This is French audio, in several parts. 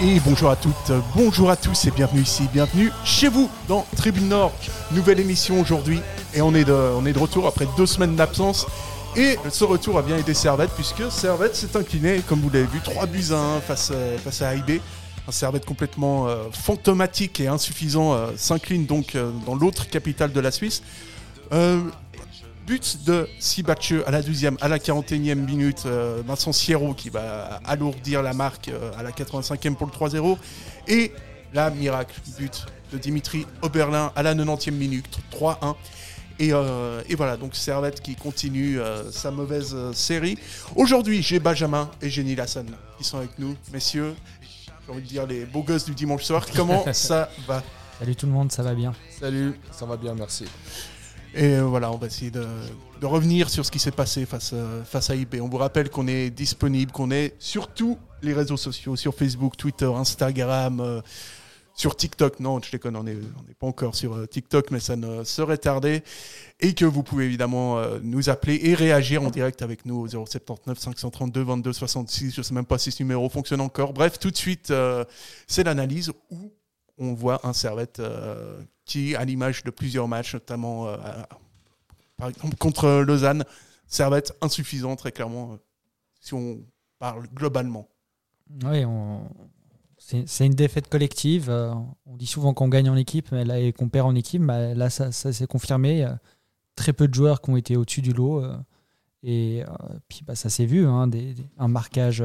Et bonjour à toutes, bonjour à tous et bienvenue ici, bienvenue chez vous dans Tribune Nord. Nouvelle émission aujourd'hui et on est, de, retour après deux semaines d'absence. Et ce retour a bien été Servette puisque Servette s'est incliné, comme vous l'avez vu, 3 buts à 1 face, euh, face à AIB. Un Servette complètement euh, fantomatique et insuffisant euh, s'incline donc dans l'autre capitale de la Suisse. But de Sibatcheux à la 12e, à la 41e minute. euh, Vincent Sierro qui va alourdir la marque euh, à la 85e pour le 3-0. Et la miracle, but de Dimitri Oberlin à la 90e minute, 3-1. Et, euh, et voilà, donc Servette qui continue euh, sa mauvaise euh, série. Aujourd'hui, j'ai Benjamin et Jenny Lassagne qui sont avec nous. Messieurs, j'ai envie de dire les beaux gosses du dimanche soir. Comment ça va? Salut tout le monde, ça va bien? Salut, ça va bien, merci. Et euh, voilà, on va essayer de, revenir sur ce qui s'est passé face, euh, face à IP. On vous rappelle qu'on est disponible, qu'on est sur tous les réseaux sociaux, sur Facebook, Twitter, Instagram, euh, sur TikTok. Non, je déconne, on n'est on n'est pas encore sur TikTok, mais ça ne serait tardé. Et que vous pouvez évidemment nous appeler et réagir en direct avec nous au 079 532 22 66. Je ne sais même pas si ce numéro fonctionne encore. Bref, tout de suite, c'est l'analyse où on voit un Servette qui, à l'image de plusieurs matchs, notamment euh, par exemple contre Lausanne, Servette insuffisant très clairement, euh, si on parle globalement. Oui, c'est une défaite collective. euh, On dit souvent qu'on gagne en équipe et qu'on perd en équipe. mais là, ça, s'est confirmé. Très peu de joueurs qui ont été au-dessus du lot. Et puis bah, ça s'est vu, hein, un marquage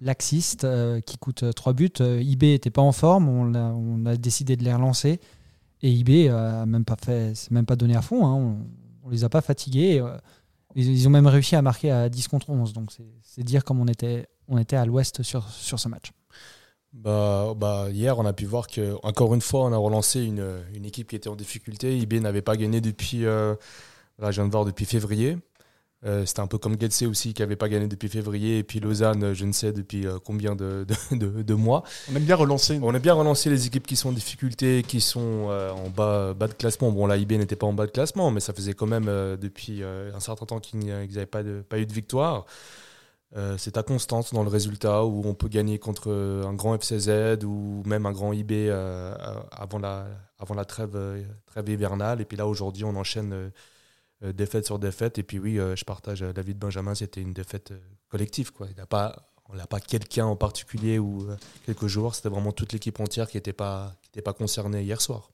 laxiste qui coûte 3 buts. IB n'était pas en forme, on a décidé de les relancer. Et IB euh, a même pas fait, s'est même pas donné à fond. hein, On, on les a pas fatigués. euh, Ils, ont même réussi à marquer à 10 contre 11. Donc c'est dire comme on était, à l'ouest sur, ce match. Bah, bah, hier, on a pu voir que encore une fois, on a relancé une, équipe qui était en difficulté. IB n'avait pas gagné depuis, euh, depuis février. Euh, C'était un peu comme Getse aussi, qui n'avait pas gagné depuis février. Et puis Lausanne, je ne sais depuis euh, combien de, de, de- de mois. On aime bien relancer. On a bien relancé les équipes qui sont en difficulté, qui sont euh, en bas, bas de classement. Bon, là, IB n'était pas en bas de classement, mais ça faisait quand même euh, depuis un certain temps qu'ils n'avaient pas, de- pas eu de victoire. C'est à constance dans le résultat où on peut gagner contre un grand FCZ ou même un grand IB avant la, avant la trêve, trêve hivernale. Et puis là, aujourd'hui, on enchaîne défaite sur défaite. Et puis oui, euh, je partage euh, l'avis de Benjamin, c'était une défaite euh, collective. Quoi. Il n'a pas, on n'a pas quelqu'un en particulier ou euh, quelques joueurs, c'était vraiment toute l'équipe entière qui n'était pas, pas concernée hier soir.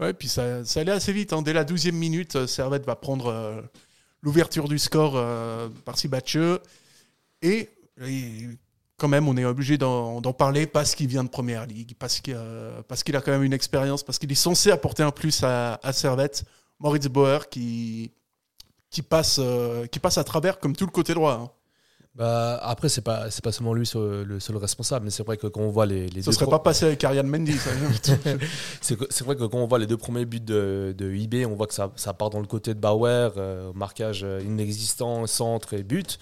Ouais, puis ça, ça allait assez vite. hein. Dès la 12e minute, euh, Servette va prendre euh, l'ouverture du score euh, par Sibatcheux. Et, et quand même, on est obligé d'en parler parce qu'il vient de Première Ligue, parce qu'il euh, qu'il a quand même une expérience, parce qu'il est censé apporter un plus à, à Servette. Moritz Bauer qui, qui, passe, euh, qui passe à travers comme tout le côté droit. hein. Bah, après, c'est pas, c'est pas seulement lui seul- le seul responsable, mais c'est vrai que quand on voit les, les Ça deux serait pas passé avec Ariane Mendy. C'est vrai que quand on voit les deux premiers buts de, de IB, on voit que ça, ça part dans le côté de Bauer, euh, marquage euh, inexistant, centre et but.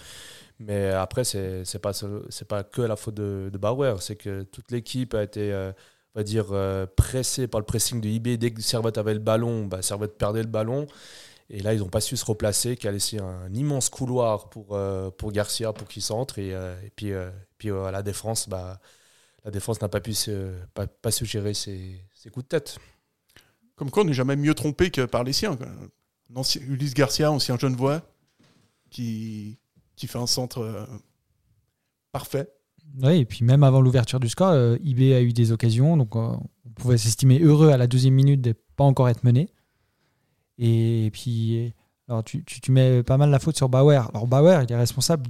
Mais après, c'est c'est pas, c'est pas que la faute de, de Bauer, c'est que toute l'équipe a été, euh, on va dire, pressée par le pressing de IB. Dès que Servette avait le ballon, bah, Servette perdait le ballon. Et là, ils n'ont pas su se replacer, qui a laissé un immense couloir pour, euh, pour Garcia pour qu'il centre. Et, euh, et puis, euh, puis euh, à la défense, bah, la défense n'a pas pu se, pas, pas su gérer ses, ses coups de tête. Comme quoi, on n'est jamais mieux trompé que par les siens. quoi. Un ancien- Ulysse Garcia, ancien Genevois, qui, qui fait un centre parfait. Oui, et puis même avant l'ouverture du score, IB a eu des occasions, donc on pouvait s'estimer heureux à la deuxième minute de pas encore être mené. Et puis, alors tu, tu, mets pas mal la faute sur Bauer. Alors Bauer, il est responsable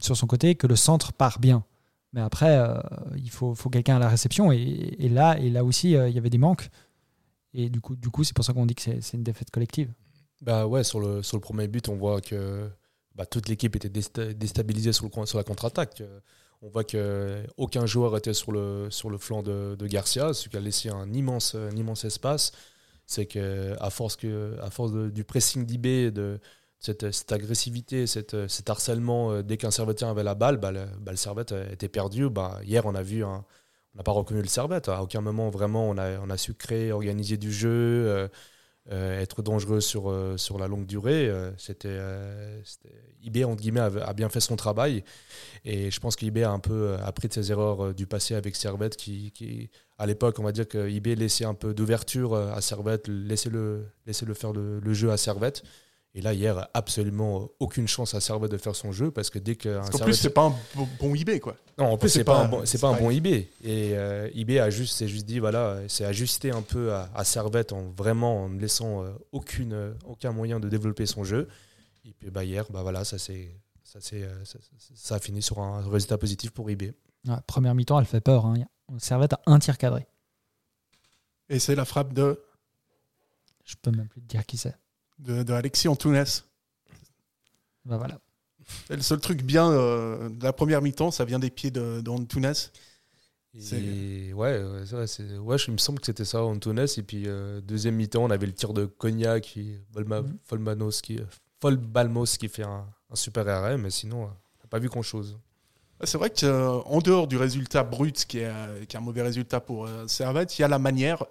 sur son côté que le centre part bien. Mais après, euh, il faut, faut quelqu'un à la réception. Et, et là, et là aussi, euh, il y avait des manques. Et du coup, du coup c'est pour ça qu'on dit que c'est une défaite collective. Bah ouais, sur le, sur le premier but, on voit que bah, toute l'équipe était désta- déstabilisée sur, le, sur la contre-attaque. Euh, On voit qu'aucun joueur était sur le, sur le flanc de, de Garcia, ce qui a laissé un immense, un immense espace. C'est que à force que à force du pressing d'IB de cette, cette, agressivité, cette, cet harcèlement, euh, dès qu'un servetien avait la balle, bah, le, bah, servette était perdu. Bah, hier, on a vu, un, on n'a pas reconnu le servette. À aucun moment, vraiment, on a, on a su créer, organiser du jeu, euh, euh, être dangereux sur, sur la longue durée. entre guillemets, a, bien fait son travail. Et je pense qu'IB a un peu appris de ses erreurs du passé avec Servette, qui, à l'époque, on va dire que laissait un peu d'ouverture à Servette, laissait le faire le, le jeu à Servette. Et là, hier, absolument aucune chance à Servette de faire son jeu parce que dès qu'un En plus, c'est pas un bon, bon IB, quoi. Non, en plus, c'est pas, pas, un bon, pas, pas un bon IB. Et euh, IB a juste, s'est juste dit, voilà, c'est ajusté un peu à, à, Servette en vraiment en ne laissant euh, aucune, euh, aucun moyen de développer son jeu. Et puis bah, hier, bah, voilà, ça, c'est, ça, c'est, ça, ça, a fini sur un résultat positif pour IB. Ouais, première mi-temps, elle fait peur. Hein. Servette a un tir cadré. Et c'est la frappe de. Je peux même plus te dire qui c'est de, de Alexis Antunes. Ben voilà. le seul truc bien euh, de la première mi-temps, ça vient des pieds d'Antunes. De, ouais, ouais, c'est, ouais, il me semble que c'était ça, Antunes. Et puis, euh, deuxième mi-temps, on avait le tir de Cognac, qui, Volma, mm -hmm. qui, Balmos qui fait un, un, super arrêt, mais sinon, on n'a pas vu grand-chose. C'est vrai qu'en dehors du résultat brut, qui est, qui est un mauvais résultat pour euh, Servette, il y a la manière.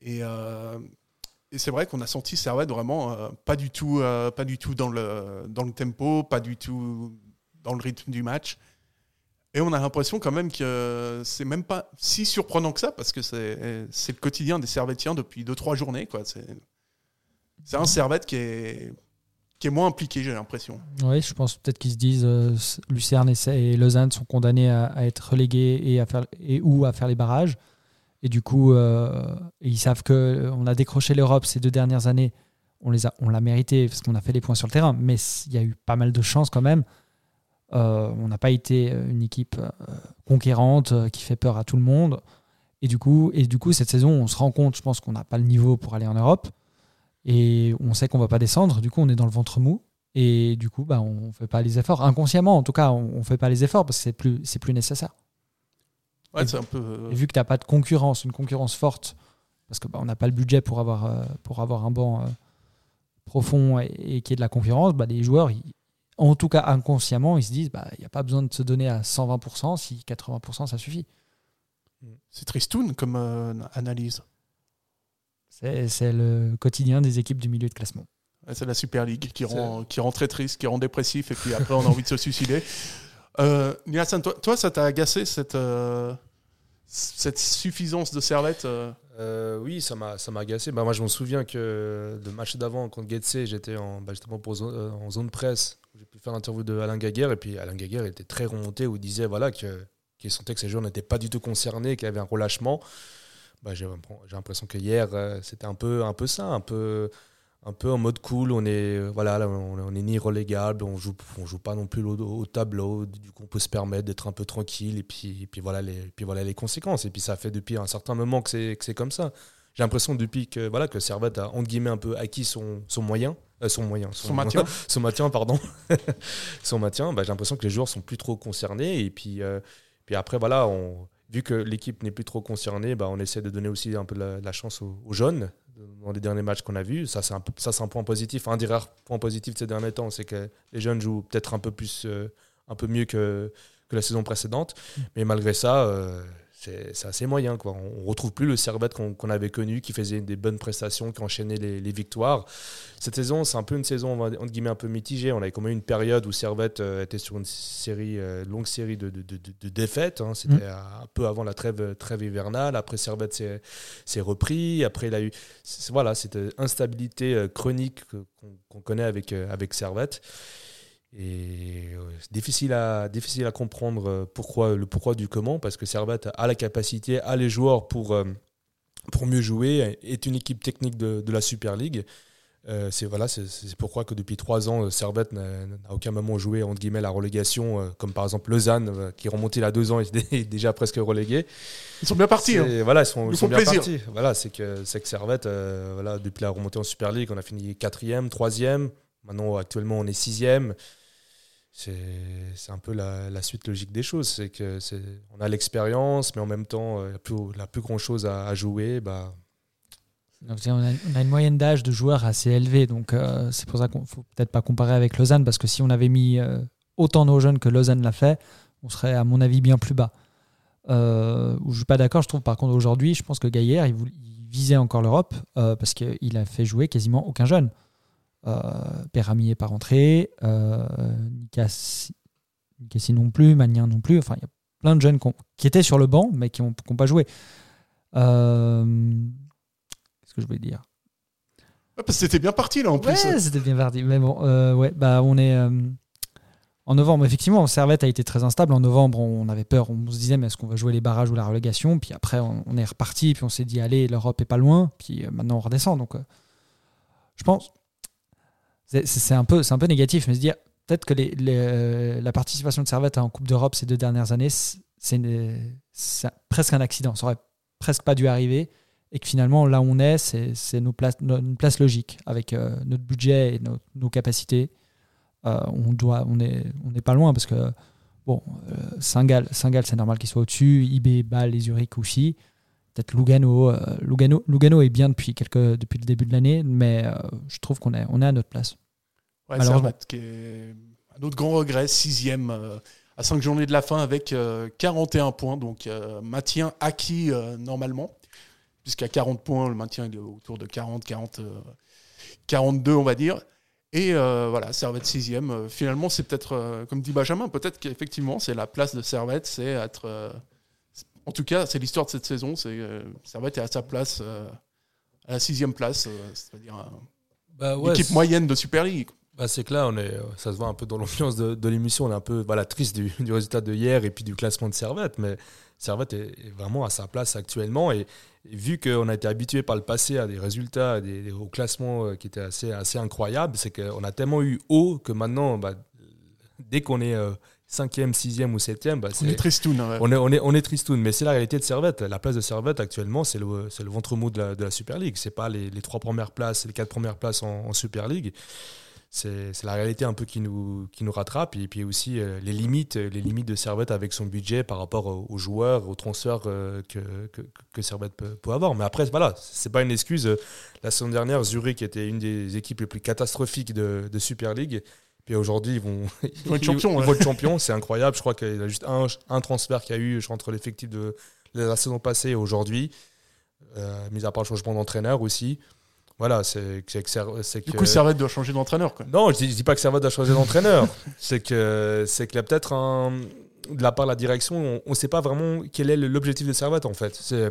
Et et c'est vrai qu'on a senti Servette vraiment euh, pas du tout, euh, pas du tout dans le, dans le tempo, pas du tout dans le rythme du match. Et on a l'impression quand même que c'est même pas si surprenant que ça, parce que c'est le quotidien des Servettiens depuis 2-3 journées. C'est un Servette qui est, qui est moins impliqué, j'ai l'impression. Oui, je pense peut-être qu'ils se disent euh, Lucerne et Lausanne sont condamnés à, à, être relégués et, à faire, et ou à faire les barrages. Et du coup, euh, ils savent qu'on euh, a décroché l'Europe ces deux dernières années. On les a, on l'a mérité parce qu'on a fait les points sur le terrain, mais il y a eu pas mal de chance quand même. Euh, on n'a pas été une équipe conquérante qui fait peur à tout le monde. Et du coup, et du coup cette saison, on se rend compte, je pense qu'on n'a pas le niveau pour aller en Europe. Et on sait qu'on va pas descendre. Du coup, on est dans le ventre mou. Et du coup, bah, on ne fait pas les efforts. Inconsciemment, en tout cas, on ne fait pas les efforts parce que c'est plus, c'est plus nécessaire un peu... Euh, vu que tu n'as pas de concurrence, une concurrence forte, parce qu'on bah, n'a pas le budget pour avoir, euh, pour avoir un banc euh, profond et, et qui est de la concurrence, bah, les joueurs, en tout cas inconsciemment, ils se disent bah, il n'y a pas besoin de se donner à 120% si 80% ça suffit. C'est tristoun comme analyse. C'est le quotidien des équipes du milieu de classement. C'est la Super League qui rend, qui rend très triste, qui rend dépressif, et puis après on a envie de se suicider. Euh, toi, ça t'a agacé cette, cette suffisance de Servette euh euh, Oui, ça m'a agacé. Bah, moi, je me souviens que le match d'avant contre Getse, j'étais en, bah, justement zone, en zone presse. J'ai pu faire l'interview de Alain Gaguerre. Et puis Alain Gaguerre était très remonté où il disait voilà, qu'il qu sentait que ces joueurs n'étaient pas du tout concernés, qu'il y avait un relâchement. Bah, J'ai l'impression que hier, euh, c'était un peu, un peu ça, un peu un peu en mode cool. On est, voilà, on, est ni relégable, on joue, on joue pas non plus au, tableau. Du coup, on peut se permettre d'être un peu tranquille. Et puis, puis, voilà les, puis voilà les conséquences. Et puis ça fait depuis un certain moment que c'est, que c'est comme ça. J'ai l'impression depuis que voilà que Servette a entre guillemets un peu acquis son, son moyen, euh, son moyen, son, maintien, son maintien, pardon, son maintien. Bah, j'ai l'impression que les joueurs sont plus trop concernés. Et puis, euh, puis après voilà, on, vu que l'équipe n'est plus trop concernée, bah, on essaie de donner aussi un peu la, la chance aux, aux jeunes dans les derniers matchs qu'on a vus. Ça, c'est un, ça, c'est un point positif. Un des rares points positifs de ces derniers temps, c'est que les jeunes jouent peut-être un peu plus, euh, un peu mieux que, que la saison précédente. Mm. Mais malgré ça, euh, c'est assez moyen. Quoi. On ne retrouve plus le Servette qu'on avait connu, qui faisait des bonnes prestations, qui enchaînait les, les victoires. Cette saison, c'est un peu une saison entre guillemets un peu mitigée. On avait quand même une période où Servette euh, était sur une série, euh, longue série de, de, de, de défaites. Hein. C'était mmh. un peu avant la trêve, trêve hivernale. Après, Servette s'est repris. Après, il a eu voilà, cette instabilité euh, chronique qu'on connaît avec, avec Servette. Et euh, difficile à, difficile à comprendre euh, pourquoi, le pourquoi du comment, parce que Servette a la capacité, a les joueurs pour, euh, pour mieux jouer, est une équipe technique de, de la Super League. Euh, c'est voilà, c'est pourquoi que depuis trois ans, Servette n'a aucun moment joué entre guillemets la relégation, comme par exemple Lausanne qui est remonté il y a deux ans et est déjà presque relégué. Ils sont bien partis. Hein. Voilà, ils sont, ils sont bien partis. Voilà, c'est que c'est que Servette, voilà, depuis la remontée en Super League, on a fini quatrième, troisième. Maintenant, actuellement, on est sixième c'est un peu la, suite logique des choses. C'est que on a l'expérience, mais en même temps, la plus, la plus grand chose à, jouer, bah, On a, une moyenne d'âge de joueurs assez élevée, donc euh, c'est pour ça qu'on faut peut-être pas comparer avec Lausanne, parce que si on avait mis euh, autant nos jeunes que Lausanne l'a fait, on serait à mon avis bien plus bas. Euh, je suis pas d'accord, je trouve par contre aujourd'hui, je pense que Gaillard, il, visait encore l'Europe parce qu'il a fait jouer quasiment aucun jeune. Euh, Perami n'est pas rentré, Nikassi non plus, Magnin non plus, enfin il y a plein de jeunes qui étaient sur le banc mais qui n'ont pas joué. Euh, que je voulais dire? parce que c'était bien parti là en plus. Ouais, c'était bien parti. Mais bon, euh, ouais, bah on est euh, en novembre. Effectivement, Servette a été très instable. En novembre, on avait peur. On se disait, mais est-ce qu'on va jouer les barrages ou la relégation? Puis après, on, est reparti. Puis on s'est dit, allez, l'Europe est pas loin. Puis euh, maintenant, on redescend. Donc, je pense, c'est un peu, un peu négatif, mais se dire peut-être que les, la participation de Servette en Coupe d'Europe ces deux dernières années, c'est presque un accident. Ça aurait presque pas dû arriver et que finalement là où on est, c'est une place logique avec euh, notre budget et nos, capacités. Euh, on doit, on est, on n'est pas loin parce que bon, euh, Saint-Gall, c'est normal qu'il soit au-dessus. IB, Bâle et Zurich aussi. Peut-être Lugano, Lugano, Lugano est bien depuis quelques, depuis le début de l'année, mais je trouve qu'on est, on est à notre place. Ouais, Servette, qui est un autre grand regret, sixième à cinq journées de la fin avec 41 points, donc maintien acquis normalement puisqu'à 40 points, le maintien est autour de 40, 40, 42, on va dire. Et euh, voilà, Servette sixième. Euh, finalement, c'est peut-être, euh, comme dit Benjamin, peut-être qu'effectivement, c'est la place de Servette, c'est être. En tout cas, c'est l'histoire de cette saison. C'est Servette est à sa place, à la sixième place, c'est-à-dire bah l'équipe moyenne de Super League. Bah c'est que là, on est, ça se voit un peu dans l'ambiance de, l'émission. On est un peu voilà, triste du, du, résultat de hier et puis du classement de Servette. Mais Servette est, vraiment à sa place actuellement. Et, vu qu'on a été habitué par le passé à des résultats, des, au classement euh, qui étaient assez, assez incroyables, c'est qu'on a tellement eu haut que maintenant, bah, dès qu'on est 5e, euh, 6e ou 7e, bah, on est tristoun. On, est, on, est, on est tristoun. Mais c'est la réalité de Servette. La place de Servette actuellement, c'est le, le ventre mou de la, de la Super League. Ce n'est pas les, les, trois premières places, les quatre premières places en, en Super League c'est la réalité un peu qui nous, qui nous rattrape. Et puis aussi euh, les, limites, les limites de Servette avec son budget par rapport aux, joueurs, aux transferts euh, que, que, que, Servette peut, avoir. Mais après, voilà, c'est pas une excuse. La saison dernière, Zurich était une des équipes les plus catastrophiques de, de Super League. Puis aujourd'hui, ils vont, ils vont être champions. Ils, champions, c'est incroyable. Je crois qu'il y a juste un, un transfert qu'il y a eu entre l'effectif de, la saison passée et aujourd'hui, euh, mis à part le changement d'entraîneur aussi. Voilà, c'est que. Du coup, Servette doit changer d'entraîneur. Non, je dis, dis pas que Servette doit changer d'entraîneur. c'est que c'est qu'il y a peut-être un. De la part de la direction, on ne sait pas vraiment quel est l'objectif de Servette en fait. C'est.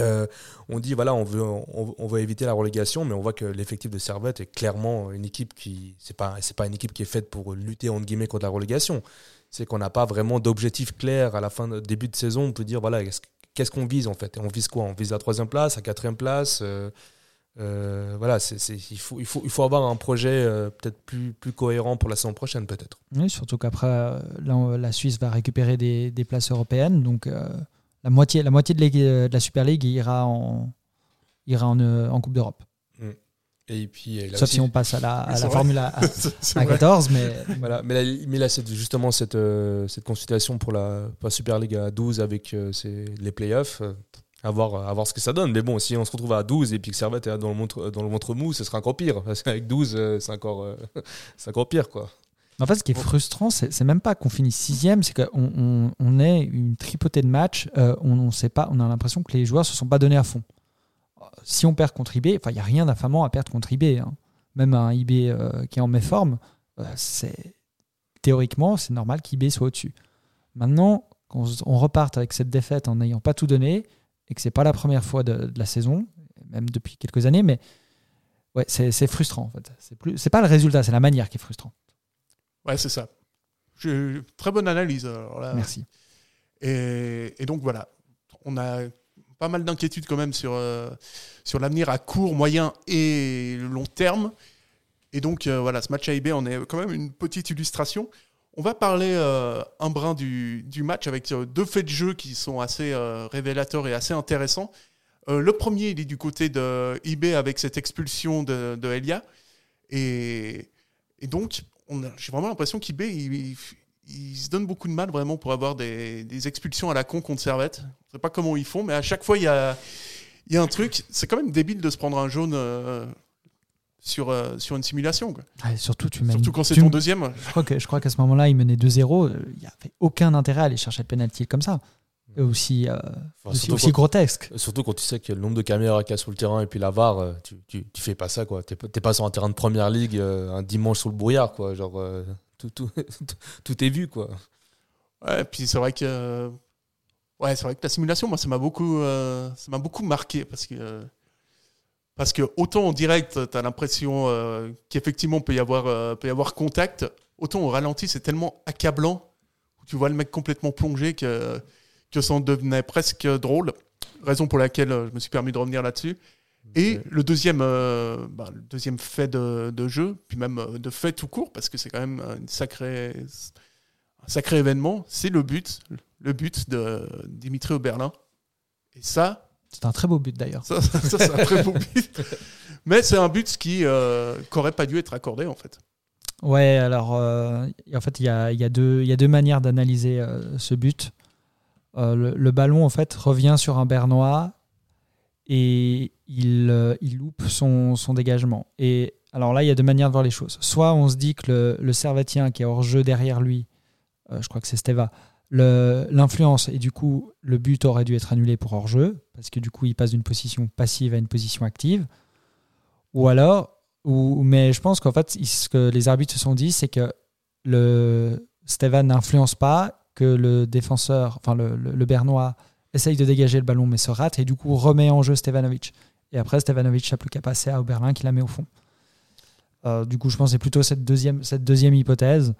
Euh, on dit voilà on veut on, veut éviter la relégation mais on voit que l'effectif de Servette est clairement une équipe qui c'est pas c'est pas une équipe qui est faite pour lutter entre guillemets contre la relégation c'est qu'on n'a pas vraiment d'objectif clair à la fin de début de saison on peut dire voilà qu'est-ce qu'on vise en fait? On vise quoi? On vise la troisième place la quatrième place euh, euh, voilà, il, faut, il, faut, il faut avoir un projet peut-être plus, plus cohérent pour la saison prochaine, peut-être. Oui, surtout qu'après, la Suisse va récupérer des, des places européennes. Donc, la, moitié, la moitié de, la Super League ira en, ira en, en Coupe d'Europe. Mm. Et puis, Sauf si on passe à la, à la Formule à, 14, mais... Voilà, mais, là, mais là, c'est justement cette, cette consultation pour la, pour la, Super League à 12 avec les playoffs à voir, à voir ce que ça donne. Mais bon, si on se retrouve à 12 et puis que Servette est dans le, ventre, dans le ventre mou, ce sera encore pire. Parce qu'avec 12, euh, c'est encore, euh, encore pire. Quoi. En fait, ce qui est frustrant, c'est même pas qu'on finisse sixième, c'est qu'on on, on est une tripotée de matchs. Euh, on, on, sait pas, on a l'impression que les joueurs se sont pas donnés à fond. Si on perd contre IB, enfin, il n'y a rien d'affamant à perdre contre IB. Hein. Même un IB qui est en méforme, c'est théoriquement, c'est normal qu'IB soit au-dessus. Maintenant, quand on reparte avec cette défaite en n'ayant pas tout donné, et que c'est pas la première fois de, la saison, même depuis quelques années, mais ouais, c'est frustrant en fait. C'est pas le résultat, c'est la manière qui est frustrante. Ouais, c'est ça. Très bonne analyse. Merci. Et, donc voilà, on a pas mal d'inquiétudes quand même sur, euh, sur l'avenir à court, moyen et long terme. Et donc euh, voilà, ce match AIB on est quand même une petite illustration. On va parler euh, un brin du, match avec deux faits de jeu qui sont assez révélateurs et assez intéressants. le premier, il est du côté de IB avec cette expulsion de, Elia. Et, donc, j'ai vraiment l'impression qu'IB, il, se donne beaucoup de mal vraiment pour avoir des, expulsions à la con contre Servette. Je ne sais pas comment ils font, mais à chaque fois, il y a, il y a un truc, c'est quand même débile de se prendre un jaune euh, sur, euh, sur une simulation. quoi. Ah, surtout, tu Surtout quand c'est ton deuxième. Je crois que je crois qu'à ce moment-là, il menait 2-0. euh, Il n'y avait aucun intérêt à aller chercher le penalty comme ça. Et aussi, euh, Enfin, aussi, surtout aussi quand- grotesque. Surtout quand tu sais que le nombre de caméras qu'il y a sur le terrain et puis la VAR, euh, tu, tu, tu fais pas ça quoi. T'es pas- t'es pas sur un terrain de première ligue euh, un dimanche sous le brouillard quoi. Genre euh, tout, tout, tout est vu quoi. Ouais, puis c'est vrai que. Ouais, c'est vrai que la simulation, moi, ça m'a beaucoup, euh, ça m'a beaucoup marqué parce que. euh, Parce que autant en direct, tu as l'impression euh, qu'effectivement peut y avoir euh, peut y avoir contact, autant au ralenti, c'est tellement accablant. Tu vois le mec complètement plongé que, que ça en devenait presque drôle. Raison pour laquelle euh, je me suis permis de revenir là-dessus. Et le deuxième, euh, bah, le deuxième fait de, de jeu, puis même euh, de fait tout court, parce que c'est quand même une sacrée, un sacré événement, c'est le but, le but de Dimitri Oberlin. Et ça, C'est un très beau but d'ailleurs. ça, ça, ça, c'est un très beau but. Mais c'est un but qui euh, n'aurait pas dû être accordé, en fait. Ouais, alors euh, en fait, il y a, y, a y a deux manières d'analyser ce but. Euh, le, ballon, en fait, revient sur un Bernois et il, euh, il loupe son, son dégagement. Et alors là, il y a deux manières de voir les choses. Soit on se dit que le, le Servatien qui est hors jeu derrière lui, euh, je crois que c'est Steva, l'influence et du coup, le but aurait dû être annulé pour hors jeu parce que du coup, il passe d'une position passive à une position active. Ou alors, ou, mais je pense qu'en fait, ce que les arbitres se sont dit, c'est que le n'influence pas, que le défenseur, enfin le, le- Bernois, essaye de dégager le ballon mais se rate et du coup remet en jeu Stevanovic. Et après, Stevanovic n'a plus qu'à passer à Oberlin qui la met au fond. Euh, du coup, je pense que c'est plutôt cette deuxième, cette deuxième hypothèse.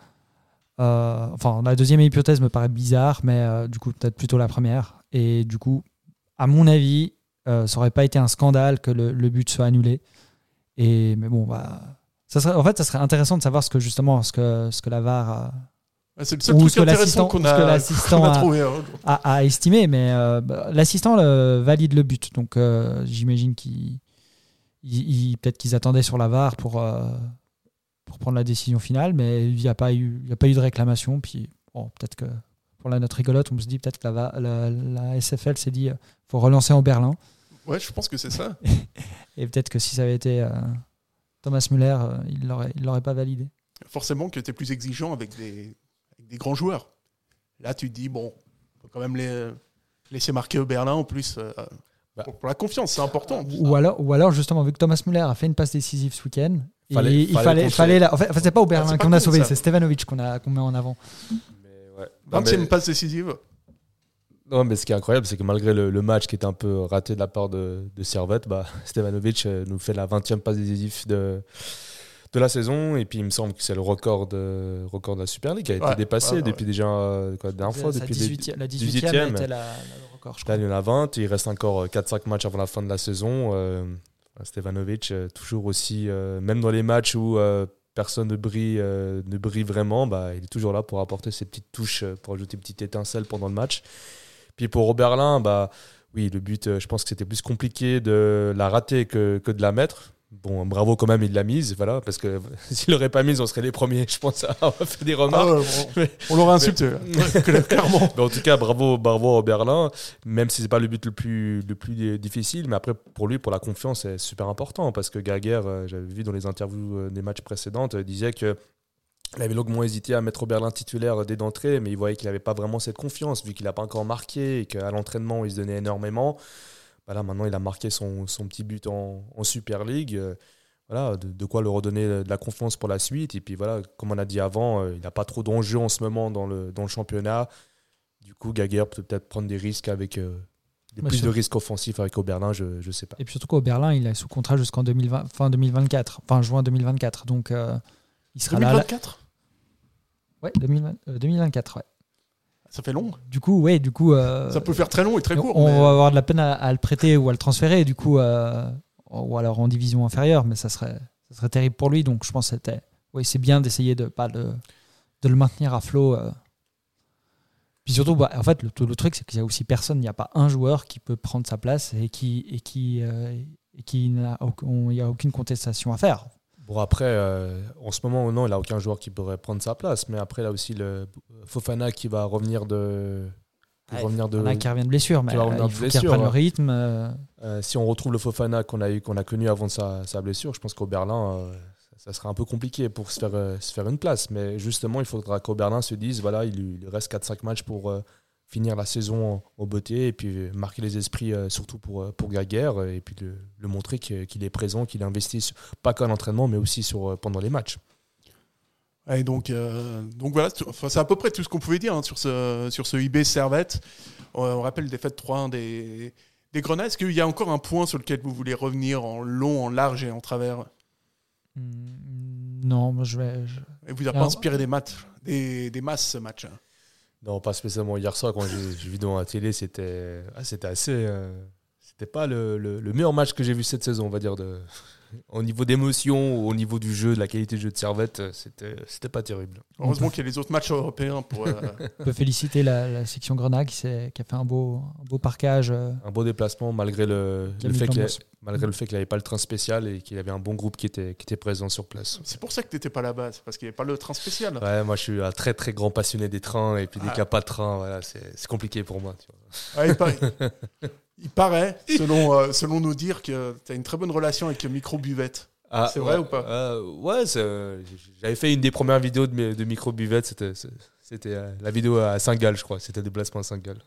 Euh, enfin, la deuxième hypothèse me paraît bizarre, mais euh, du coup, peut-être plutôt la première. Et du coup, à mon avis, ça aurait pas été un scandale que le, le but soit annulé. Et mais bon, bah, ça serait, en fait, ça serait intéressant de savoir ce que justement, ce que, ce que la VAR C'est le seul Ou truc intéressant qu'on ce que a, l'assistant a a- trouvé. hein. a, a estimé, mais euh, bah, l'assistant valide le but. Donc euh, j'imagine qu'il, il- il- peut-être qu'ils attendaient sur la VAR pour, euh, pour prendre la décision finale, mais il n'y a pas eu, y a pas eu de réclamation. Puis bon, peut-être que pour la note rigolote, on se dit peut-être que la, la, la SFL s'est dit, faut relancer en Berlin. Ouais, je pense que c'est ça. Et peut-être que si ça avait été Thomas Müller, il l'aurait, il l'aurait pas validé. Forcément que tu es plus exigeant avec des, des grands joueurs. Là, tu te dis, bon, faut quand même les, laisser marquer au Berlin en plus. euh, Bah. pour, pour la confiance, c'est important. Ou alors, ou alors justement, vu que Thomas Müller a fait une passe décisive ce week-end, il- Fallait- il fallait fallait, la- en fait, en fait, c'est pas au Ah, Berlin pas qu'on a sauvé, c'est Stevanovic qu'on a qu'on met en avant. Mais ouais. Non, 20e mais- passe décisive. Non, mais ce qui est incroyable, c'est que malgré le, le match qui était un peu raté de la part de, de Servette, bah, Stevanovic euh, nous fait la 20e passe décisive de, de la saison. Et puis il me semble que c'est le record de, record de la Super League qui a été dépassé ouais, depuis déjà euh, quoi, la dernière fois. Depuis 18e la 18e, 18e. était la, le record, je Là, il y en a 20. Il reste encore euh, 4-5 matchs avant la fin de la saison. Euh, Stevanovic, euh, toujours aussi, euh, même dans les matchs où euh, personne ne brille, euh, ne brille vraiment, bah, il est toujours là pour apporter ses petites touches, euh, pour ajouter une petite étincelle pendant le match. Puis pour Oberlin, bah, oui, le but, euh, je pense que c'était plus compliqué de la rater que, que de la mettre. Bon, bravo quand même, il l'a mise, voilà, parce que s'il l'aurait pas mise, on serait les premiers, je pense, à fait des Ah remarques. ouais, on Mais- on l'aurait insulté, cla- clairement. Mais en tout cas, bravo, bravo à Berlin, même si c'est pas le but le plus, le plus difficile, mais après, pour lui, pour la confiance, c'est super important parce que Gaguerre, euh, j'avais vu dans les interviews euh, des matchs précédents, euh, disait que il avait longuement hésité à mettre Berlin titulaire dès d'entrée, mais il voyait qu'il n'avait pas vraiment cette confiance, vu qu'il n'a pas encore marqué et qu'à l'entraînement, il se donnait énormément. Voilà, maintenant, il a marqué son, son petit but en, en Super League. euh, voilà, de, de quoi le redonner de la confiance pour la suite. Et puis voilà, comme on a dit avant, euh, il n'a pas trop d'enjeux en ce moment dans le, dans le championnat. Du coup, Gaguerre peut peut-être prendre des risques avec euh, des plus sûr. de risques offensifs avec Oberlin, je ne sais pas. Et puis surtout qu'au Berlin, il est sous contrat jusqu'en 2020, fin 2024, enfin juin 2024. Donc euh, il sera là. 2024 Ouais, 2020 euh, 2024, ouais. Ça fait long. Du coup, ouais, du coup. euh, Ça peut faire très long et très court. on mais- va avoir de la peine à, à le prêter ou à le transférer, du coup, euh, ou alors en division inférieure, mais ça serait, ça serait terrible pour lui. Donc je pense que c'était, oui, c'est bien d'essayer de pas de, de le maintenir à flot. euh. Puis surtout, bah, en fait, le, le truc, c'est qu'il y a aussi personne, il n'y a pas un joueur qui peut prendre sa place et qui, et qui, euh, et qui n'a il n'y a aucune contestation à faire. Bon, après, euh, en ce moment, non, il n'a aucun joueur qui pourrait prendre sa place. Mais après, a aussi le Fofana qui va revenir de, Ouais, revenir de. A qui revient de blessure, mais qui euh, il de faut qu'ils blessure, reprennent le rythme. euh, Euh, si on retrouve le Fofana qu'on a eu, qu'on a connu avant sa, sa blessure, je pense qu'au Berlin, euh, ça, sera un peu compliqué pour se faire, euh, se faire une place. Mais justement, il faudra qu'au Berlin se dise, voilà, il, il reste 4-5 matchs pour euh, finir la saison en, en beauté et puis marquer les esprits, euh, surtout pour, euh, pour Gaguerre, euh, et puis le, le montrer qu'il est présent, qu'il investit pas qu'en entraînement, mais aussi sur, pendant les matchs. Et donc, euh, donc voilà, c'est à peu près tout ce qu'on pouvait dire hein, sur ce, sur ce IB Servette. On, on rappelle des défaite 3-1 des, des Grenades. Est-ce qu'il y a encore un point sur lequel vous voulez revenir en long, en large et en travers? Hmm, non, moi je vais. je- Et vous a Non. pas inspiré des maths, des, des masses ce match hein? Non, pas spécialement hier soir quand j'ai vu dans la télé, c'était ah, assez. euh, c'était pas le meilleur match que j'ai vu cette saison, on va dire. De, au niveau d'émotion, au niveau du jeu, de la qualité de jeu de Servette, euh, c'était c'était pas terrible. Heureusement qu'il y a les autres matchs européens pour. euh, On peut féliciter la, la section Grenade qui, a fait un beau, un beau parquage. euh, Un beau déplacement malgré le, le fait qu'il malgré le fait qu'il n'avait pas le train spécial et qu'il avait un bon groupe qui était, qui était présent sur place. c'est pour ça que tu n'étais pas là-bas, c'est parce qu'il n'y avait pas le train spécial. Ouais, moi je suis un très très grand passionné des trains et puis dès Ah. qu'il n'y a pas de train, voilà, c'est c'est compliqué pour moi. tu vois. Il, paraît, il paraît, selon, euh, selon nous dire, que tu as une très bonne relation avec Micro Buvette. Ah, C'est vrai ouais, ou pas euh, Ouais, euh, j'avais fait une des premières vidéos de, de micro-buvette, c'était, c'était euh, la vidéo à Saint-Gall, je crois, c'était déplacement à Saint-Gall.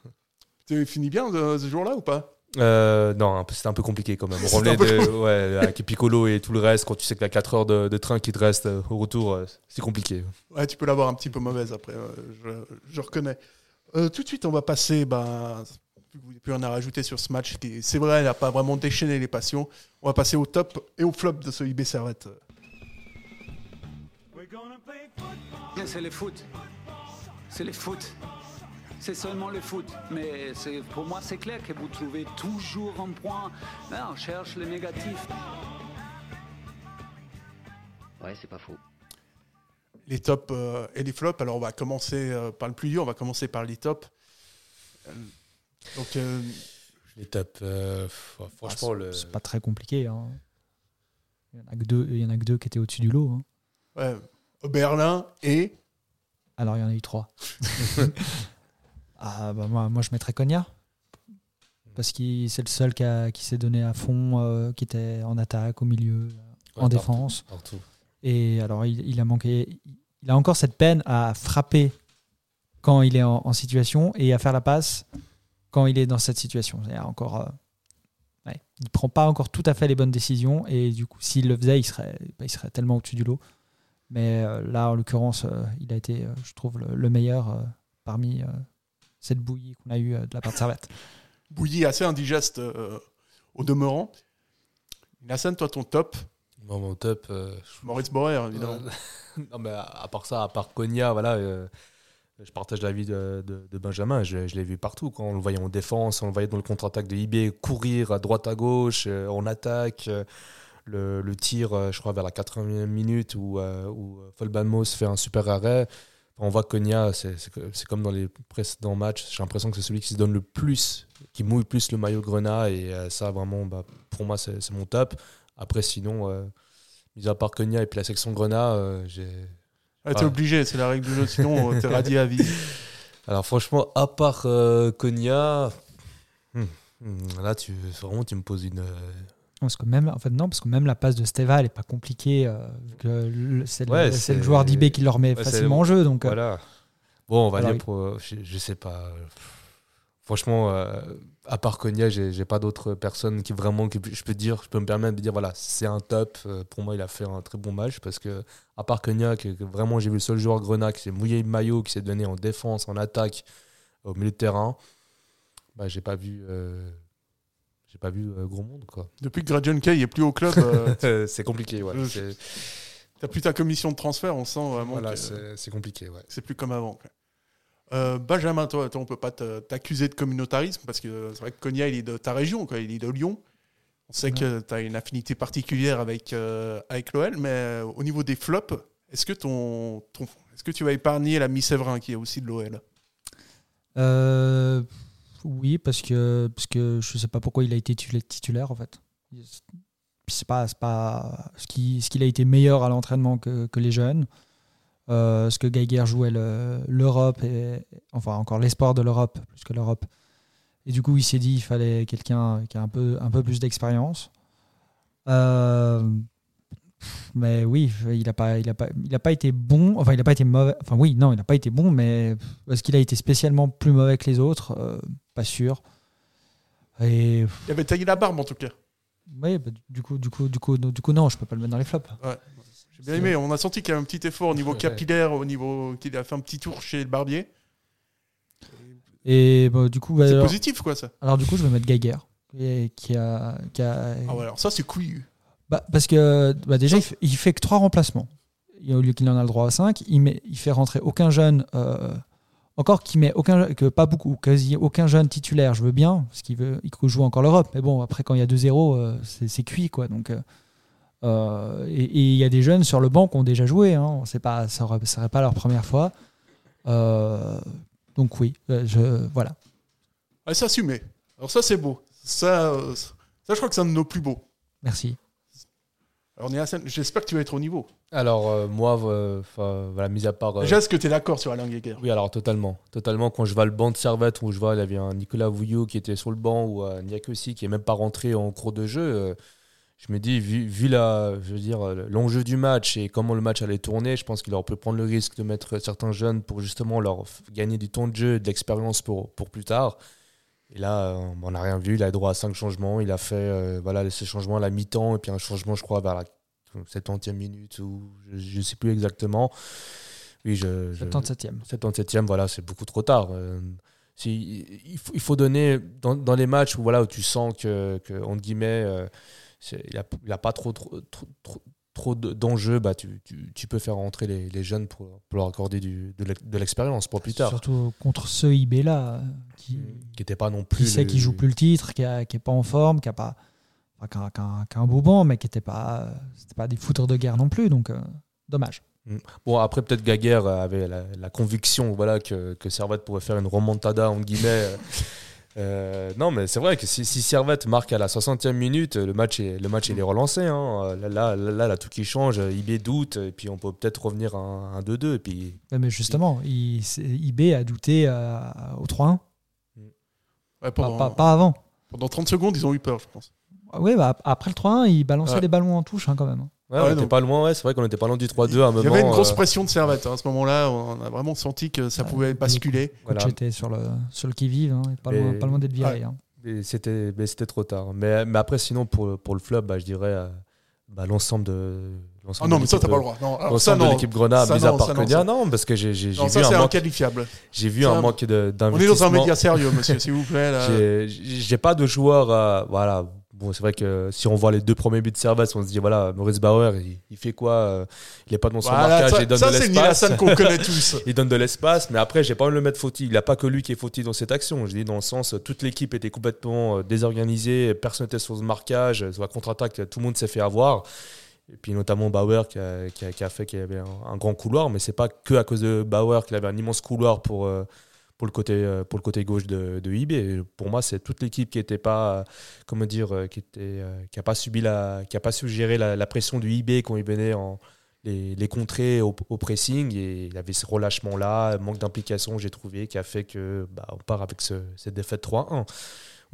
Tu fini bien ce jour-là ou pas? Euh, non, c'était un peu compliqué quand même. On revenait de, ouais, avec Piccolo et tout le reste, quand tu sais que tu as 4 heures de, de train qui te reste au retour, c'est compliqué. Ouais, tu peux l'avoir un petit peu mauvaise après, je, je reconnais. Euh, tout de suite, on va passer, ben, vu que vous plus rien à rajouter sur ce match, qui, c'est vrai, il n'a pas vraiment déchaîné les passions. On va passer au top et au flop de ce IB Servette. C'est le foot. C'est le foot. C'est seulement le foot. Mais c'est- pour moi, c'est clair que vous trouvez toujours un point. Là, on cherche le négatif. Ouais, c'est pas faux. Les tops euh, et les flops. Alors, on va commencer euh, par le plus dur, on va commencer par les tops. Donc, euh, Les tops, euh, franchement, le... C'est pas très compliqué. hein. Il y en a que deux, il y en a que deux qui étaient au-dessus du lot. hein. ouais, Berlin et. Alors il y en a eu trois. ah, bah, moi, moi je mettrais Cogna. Parce que c'est le seul qui, a- qui s'est donné à fond, euh, qui était en attaque, au milieu, en défense. partout. Et alors, il, il a manqué. Il a encore cette peine à frapper quand il est en, en situation et à faire la passe quand il est dans cette situation. Il encore. euh, ouais, il prend pas encore tout à fait les bonnes décisions et du coup, s'il le faisait, il serait, bah, il serait tellement au-dessus du lot. Mais euh, là, en l'occurrence, euh, il a été, euh, je trouve, le, le meilleur euh, parmi euh, cette bouillie qu'on a eue euh, de la part de Servette. Bouillie assez indigeste euh, au demeurant. Nassan, toi, ton top Moi, mon top, euh, Maurice Borer, évidemment. non, mais à, part ça, à part Konya, voilà, euh, je partage l'avis de, Benjamin. Je, l'ai vu partout. Quand on le voyait en défense, on le voyait dans le contre-attaque de IB, courir à droite à gauche, euh, en attaque. euh, le, tir, euh, je crois, vers la 80e minute où, où Folbanmos fait un super arrêt. On voit Konya, c'est comme dans les précédents matchs. J'ai l'impression que c'est celui qui se donne le plus, qui mouille plus le maillot Grenat. Et ça, vraiment, bah, pour moi, c'est mon top. Après, sinon, mis à part Konya et puis la section Grenat, j'ai. Ah, t'es Ouais. obligé, c'est la règle du jeu, sinon euh, t'es radié à vie. Alors franchement, à part euh, Konya, hmm, hmm, là tu vraiment tu me poses une. euh, Parce que même, en fait, non, parce que même la passe de Steva, elle est pas compliquée. euh, c'est le, Ouais, joueur d'IB qui le remet ouais, facilement en jeu. Donc, Voilà. Bon, on va Alors, dire pour, je, je sais pas. Franchement, euh, à part Konya, j'ai pas d'autres personnes qui vraiment que je peux dire, je peux me permettre de dire voilà, c'est un top. Euh, Pour moi, il a fait un très bon match parce que à part Konya, que, que vraiment j'ai vu le seul joueur Grenat qui s'est mouillé le maillot, qui s'est donné en défense, en attaque, au milieu de terrain, bah j'ai pas vu. euh, j'ai pas vu euh, gros monde quoi. Depuis que Gradjon Kay est plus au club, c'est compliqué, ouais. T'as plus ta commission de transfert, on sent vraiment Voilà, c'est c'est compliqué, ouais. c'est plus comme avant. quoi. Euh, Benjamin, toi, toi, on peut pas t'accuser de communautarisme parce que c'est vrai que Konya, il est de ta région, quoi, il est de Lyon. On sait que tu as une affinité particulière avec, euh, avec l'OL, mais euh, au niveau des flops, est-ce que, ton, ton- est-ce que tu vas épargner la Séverin qui est aussi de l'OL euh, oui, parce que, parce que je sais pas pourquoi il a été titula- titulaire, en fait. C'est pas, pas ce qui- ce qu'il a été meilleur à l'entraînement que, que les jeunes. Euh, ce que Geiger jouait le- l'Europe, enfin encore l'espoir de l'Europe plus que l'Europe. Et du coup, il s'est dit il fallait quelqu'un qui a un peu, un peu plus d'expérience. Euh, mais oui, il n'a pas, il a pas, il a pas été bon. Enfin, il n'a pas été mauvais. Enfin, oui, non, il n'a pas été bon, mais est-ce qu'il a été spécialement plus mauvais que les autres? Euh, Pas sûr. Et Il avait taillé la barbe en tout cas. oui, bah, du coup, du coup, du coup, du coup, non, je peux pas le mettre dans les flops. Bien aimé. On a senti qu'il y a un petit effort au niveau capillaire, au niveau qu'il a fait un petit tour chez le barbier. Et bah, du coup, bah, C'est alors, positif quoi ça. alors, du coup, je vais mettre Geiger, et- qui a, qui a- Ah ouais, alors ça c'est couillu. Bah, parce que bah, déjà, il fait, il fait que trois remplacements. Et au lieu qu'il en a le droit à 5, il, met, il fait rentrer aucun jeune, euh, encore qu'il met aucun, que pas beaucoup, quasi aucun jeune titulaire, je veux bien, parce qu'il veut, il joue encore l'Europe. Mais bon, après, quand il y a 2-0, euh, c'est c'est cuit, quoi. Donc, euh, euh, et il y a des jeunes sur le banc qui ont déjà joué, hein. C'est pas, ça ne serait pas leur première fois. Euh, donc, oui, euh, je, voilà. Ah, c'est assumé. Alors ça c'est beau. Ça, ça je crois que c'est un de nos plus beaux. Merci. Alors Nielsen, j'espère que tu vas être au niveau. Alors, euh, moi, euh, voilà, mis à part. euh, Déjà, est-ce que tu es d'accord sur Alain Geiger Oui, alors totalement. Totalement. Quand je vois le banc de Servette, où je vois, il y avait un Nicolas Vouillot qui était sur le banc, ou un Niakossi qui est même pas rentré en cours de jeu, euh, je me dis, vu, vu la, je veux dire, l'enjeu du match et comment le match allait tourner, je pense qu'il aurait pu prendre le risque de mettre certains jeunes pour justement leur gagner du temps de jeu et de l'expérience pour, pour plus tard. Et là, on n'a rien vu. Il a droit à cinq changements. Il a fait euh, voilà, ces changements à la mi-temps et puis un changement, je crois, vers la 70e minute ou je ne sais plus exactement. Oui, je, je- 77e. 77e, voilà, c'est beaucoup trop tard. Euh, si, il, faut, il faut donner dans, dans les matchs où, voilà, où tu sens que, que entre guillemets, euh, il n'y a, pas trop, trop, trop, trop, trop de- d'enjeux, bah, tu, tu, tu peux faire rentrer les, les jeunes pour, pour leur accorder du, de l'ex- de l'expérience pour plus tard. Surtout contre ce IB-là, qui, Qui n'était pas non plus. qui sait le- qu'il joue plus le titre, qui n'est pas en forme, qui a pas enfin, qui a- qui a- qui a un beau banc, mais qui n'était pas, pas des fouteurs de guerre non plus. Donc, euh, dommage. Bon, après, peut-être Gaguerre avait la, la conviction voilà, que, que Servette pouvait faire une remontada, entre guillemets. Euh, non, mais c'est vrai que si, si Servette marque à la 60e minute, le match est, le match il est relancé. hein. Là, là, là, là, là, tout qui change, IB doute, et puis on peut peut-être revenir à un, un 2-2. Et puis, Ouais, Mais justement, il, IB a douté euh, au 3-1, Ouais, pas, pendant, pas- pas avant. pendant 30 secondes, ils ont eu peur, je pense. Oui, bah, après le 3-1, il balançait Ouais. des ballons en touche hein, quand même. Ouais, Ouais, on était pas loin, ouais, c'est vrai qu'on était pas loin du 3-2 à un moment. Il y avait une grosse euh, pression de Servette hein, à ce moment-là. On a vraiment senti que ça Ouais. pouvait basculer. voilà. Était sur le, sur le qui-vive, hein, et pas, loin, pas loin d'être viré. hein. Mais c'était mais c'était trop tard. Mais, mais après, sinon, pour, pour le flop, bah, je dirais euh, bah, l'ensemble de. Ah l'ensemble non, de mais ça, l'équipe, t'as pas euh, le droit. Non, alors, ça, L'ensemble de l'équipe Grenade, mis à part Konya, ça. non, parce que j'ai j'ai- j'ai Non, vu, ça, c'est un manque, inqualifiable. j'ai vu C'est un manque de- On est dans un d'investissement. média sérieux, monsieur, s'il vous plaît. J'ai- pas de joueur. euh, voilà. Bon, c'est vrai que si on voit les deux premiers buts de Servette, on se dit voilà, Maurice Bauer, il, il fait quoi euh, Il est pas dans son Voilà, marquage, ça, il donne ça, de c'est l'espace. Nilassan qu'on connaît tous. il donne de l'espace, mais après, j'ai pas envie de le mettre fautif. Il n'y a pas que lui qui est fautif dans cette action. Je dis dans le sens, toute l'équipe était complètement euh, désorganisée, personne n'était sur ce marquage, sur la contre-attaque, tout le monde s'est fait avoir. Et puis notamment Bauer qui a, qui a- qui a fait qu'il y avait un, un grand couloir, mais c'est pas que à cause de Bauer qu'il avait un immense couloir pour, euh, pour, le, côté, euh, pour le côté gauche de, de IB. Pour moi, c'est toute l'équipe qui était pas, euh, comment dire, euh, qui était, qui a pas subi la, qui a pas su gérer la, la pression du IB quand il venait en les, les contrer au, pressing et il avait ce relâchement là, manque d'implication, j'ai trouvé, qui a fait que bah, on part avec ce- cette défaite 3-1.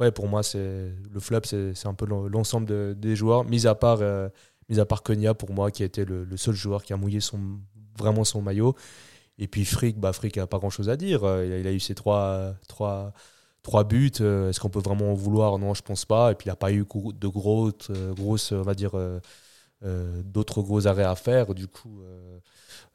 Ouais, pour moi, c'est le flop, c'est un peu l'en- l'ensemble de- des joueurs, mis à part, euh, mis à part Konya pour moi, qui a été le, le seul joueur qui a mouillé son, vraiment son maillot. Et puis Frick, bah Frick a pas grand chose à dire. Euh, Il a, il a eu ses trois, trois, trois buts. Euh, Est-ce qu'on peut vraiment en vouloir? Non, je pense pas. Et puis il n'a pas eu de grosses, euh, grosses, on va dire, euh, d'autres gros arrêts à faire. Du coup, euh,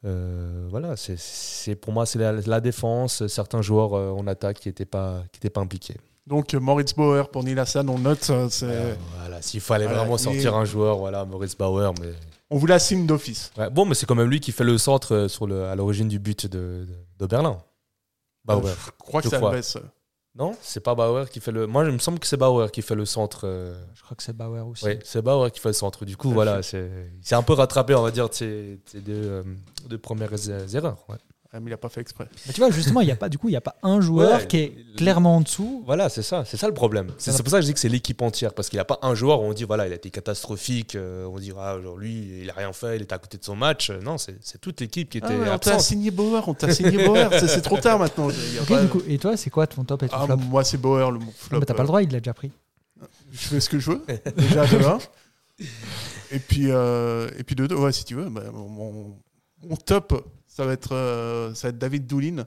euh, voilà, c'est- pour moi c'est la, la défense, certains joueurs en attaque qui n'étaient pas, qui étaient pas impliqués. Donc, Moritz Bauer pour Nilassan, on note. voilà, s'il fallait voilà, vraiment sortir un joueur, voilà, Maurice Bauer, mais On vous l'assigne d'office. Ouais, bon, mais c'est quand même lui qui fait le centre euh, sur le, à l'origine du but de, de, de Berlin. Bauer. Euh, Je crois que c'est. Alves. Non, c'est pas Bauer qui fait le. Moi, il me semble que c'est Bauer qui fait le centre. euh, Je crois que c'est Bauer aussi. Oui, c'est Bauer qui fait le centre. Du coup, voilà, c'est c'est un peu rattrapé, on va dire, de ses, de deux, euh, deux premières erreurs. ouais. Ouais, mais il a pas fait exprès. Tu vois, justement, il y a pas, du coup, il n'y a pas un joueur Ouais, qui est clairement en dessous. Voilà, c'est ça, c'est ça le problème. C'est pour ça que je dis que c'est l'équipe entière, parce qu'il n'y a pas un joueur où on dit voilà, il a été catastrophique, euh, on dira genre lui, il a rien fait, il était à côté de son match. Euh, Non, c'est toute l'équipe qui était Ah ouais, on t'a signé Bauer, on t'a signé Bauer. C'est- trop tard maintenant. Pas- du coup, et toi, c'est quoi ton top et ton Ah, flop moi, c'est Bauer, le flop. mais T'as pas euh, le droit, il l'a déjà pris. Je fais ce que je veux, déjà de 1. Et puis, euh, et puis de 2, ouais, si tu veux, bah, mon, mon top, ça va, être, euh, ça va être David Doulin,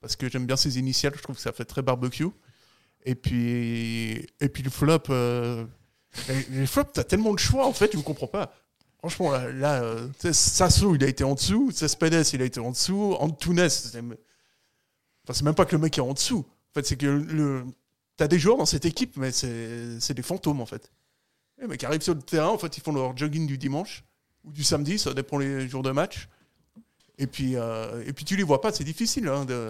parce que j'aime bien ses initiales, je trouve que ça fait très barbecue. Et puis, et puis le flop, euh, les, flops, t'as tellement de choix, en fait, je ne comprends pas. Franchement, là, là euh, tu sais, Sasso, il a été en dessous, Cespedes, il a été en dessous, Antunes, c'est même pas que le mec est en dessous. En fait, c'est que t'as des joueurs dans cette équipe, mais c'est c'est des fantômes, en fait. Les mecs arrivent sur le terrain, en fait, ils font leur jogging du dimanche ou du samedi, ça dépend les jours de match. Et puis, euh, et puis tu les vois pas, c'est difficile. Hein, de...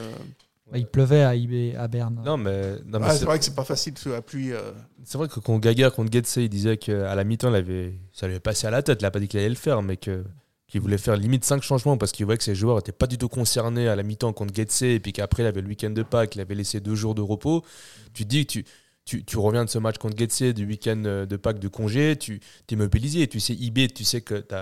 Il pleuvait à, IB, à Berne. Non, mais, non, mais Ah, c'est vrai que c'est pas facile sous la pluie. euh. c'est vrai que quand Gaga contre Getse, il disait qu'à la mi-temps, ça lui avait passé à la tête. Il n'a pas dit qu'il allait le faire, mais que qu'il voulait faire limite 5 changements parce qu'il voyait que ses joueurs n'étaient pas du tout concernés à la mi-temps contre Getse et puis qu'après il avait le week-end de Pâques, il avait laissé deux jours de repos. Tu te dis que tu, tu, reviens de ce match contre Getse, du week-end euh, de Pâques de congé, tu es mobilisé. Tu sais, IB, tu sais que tu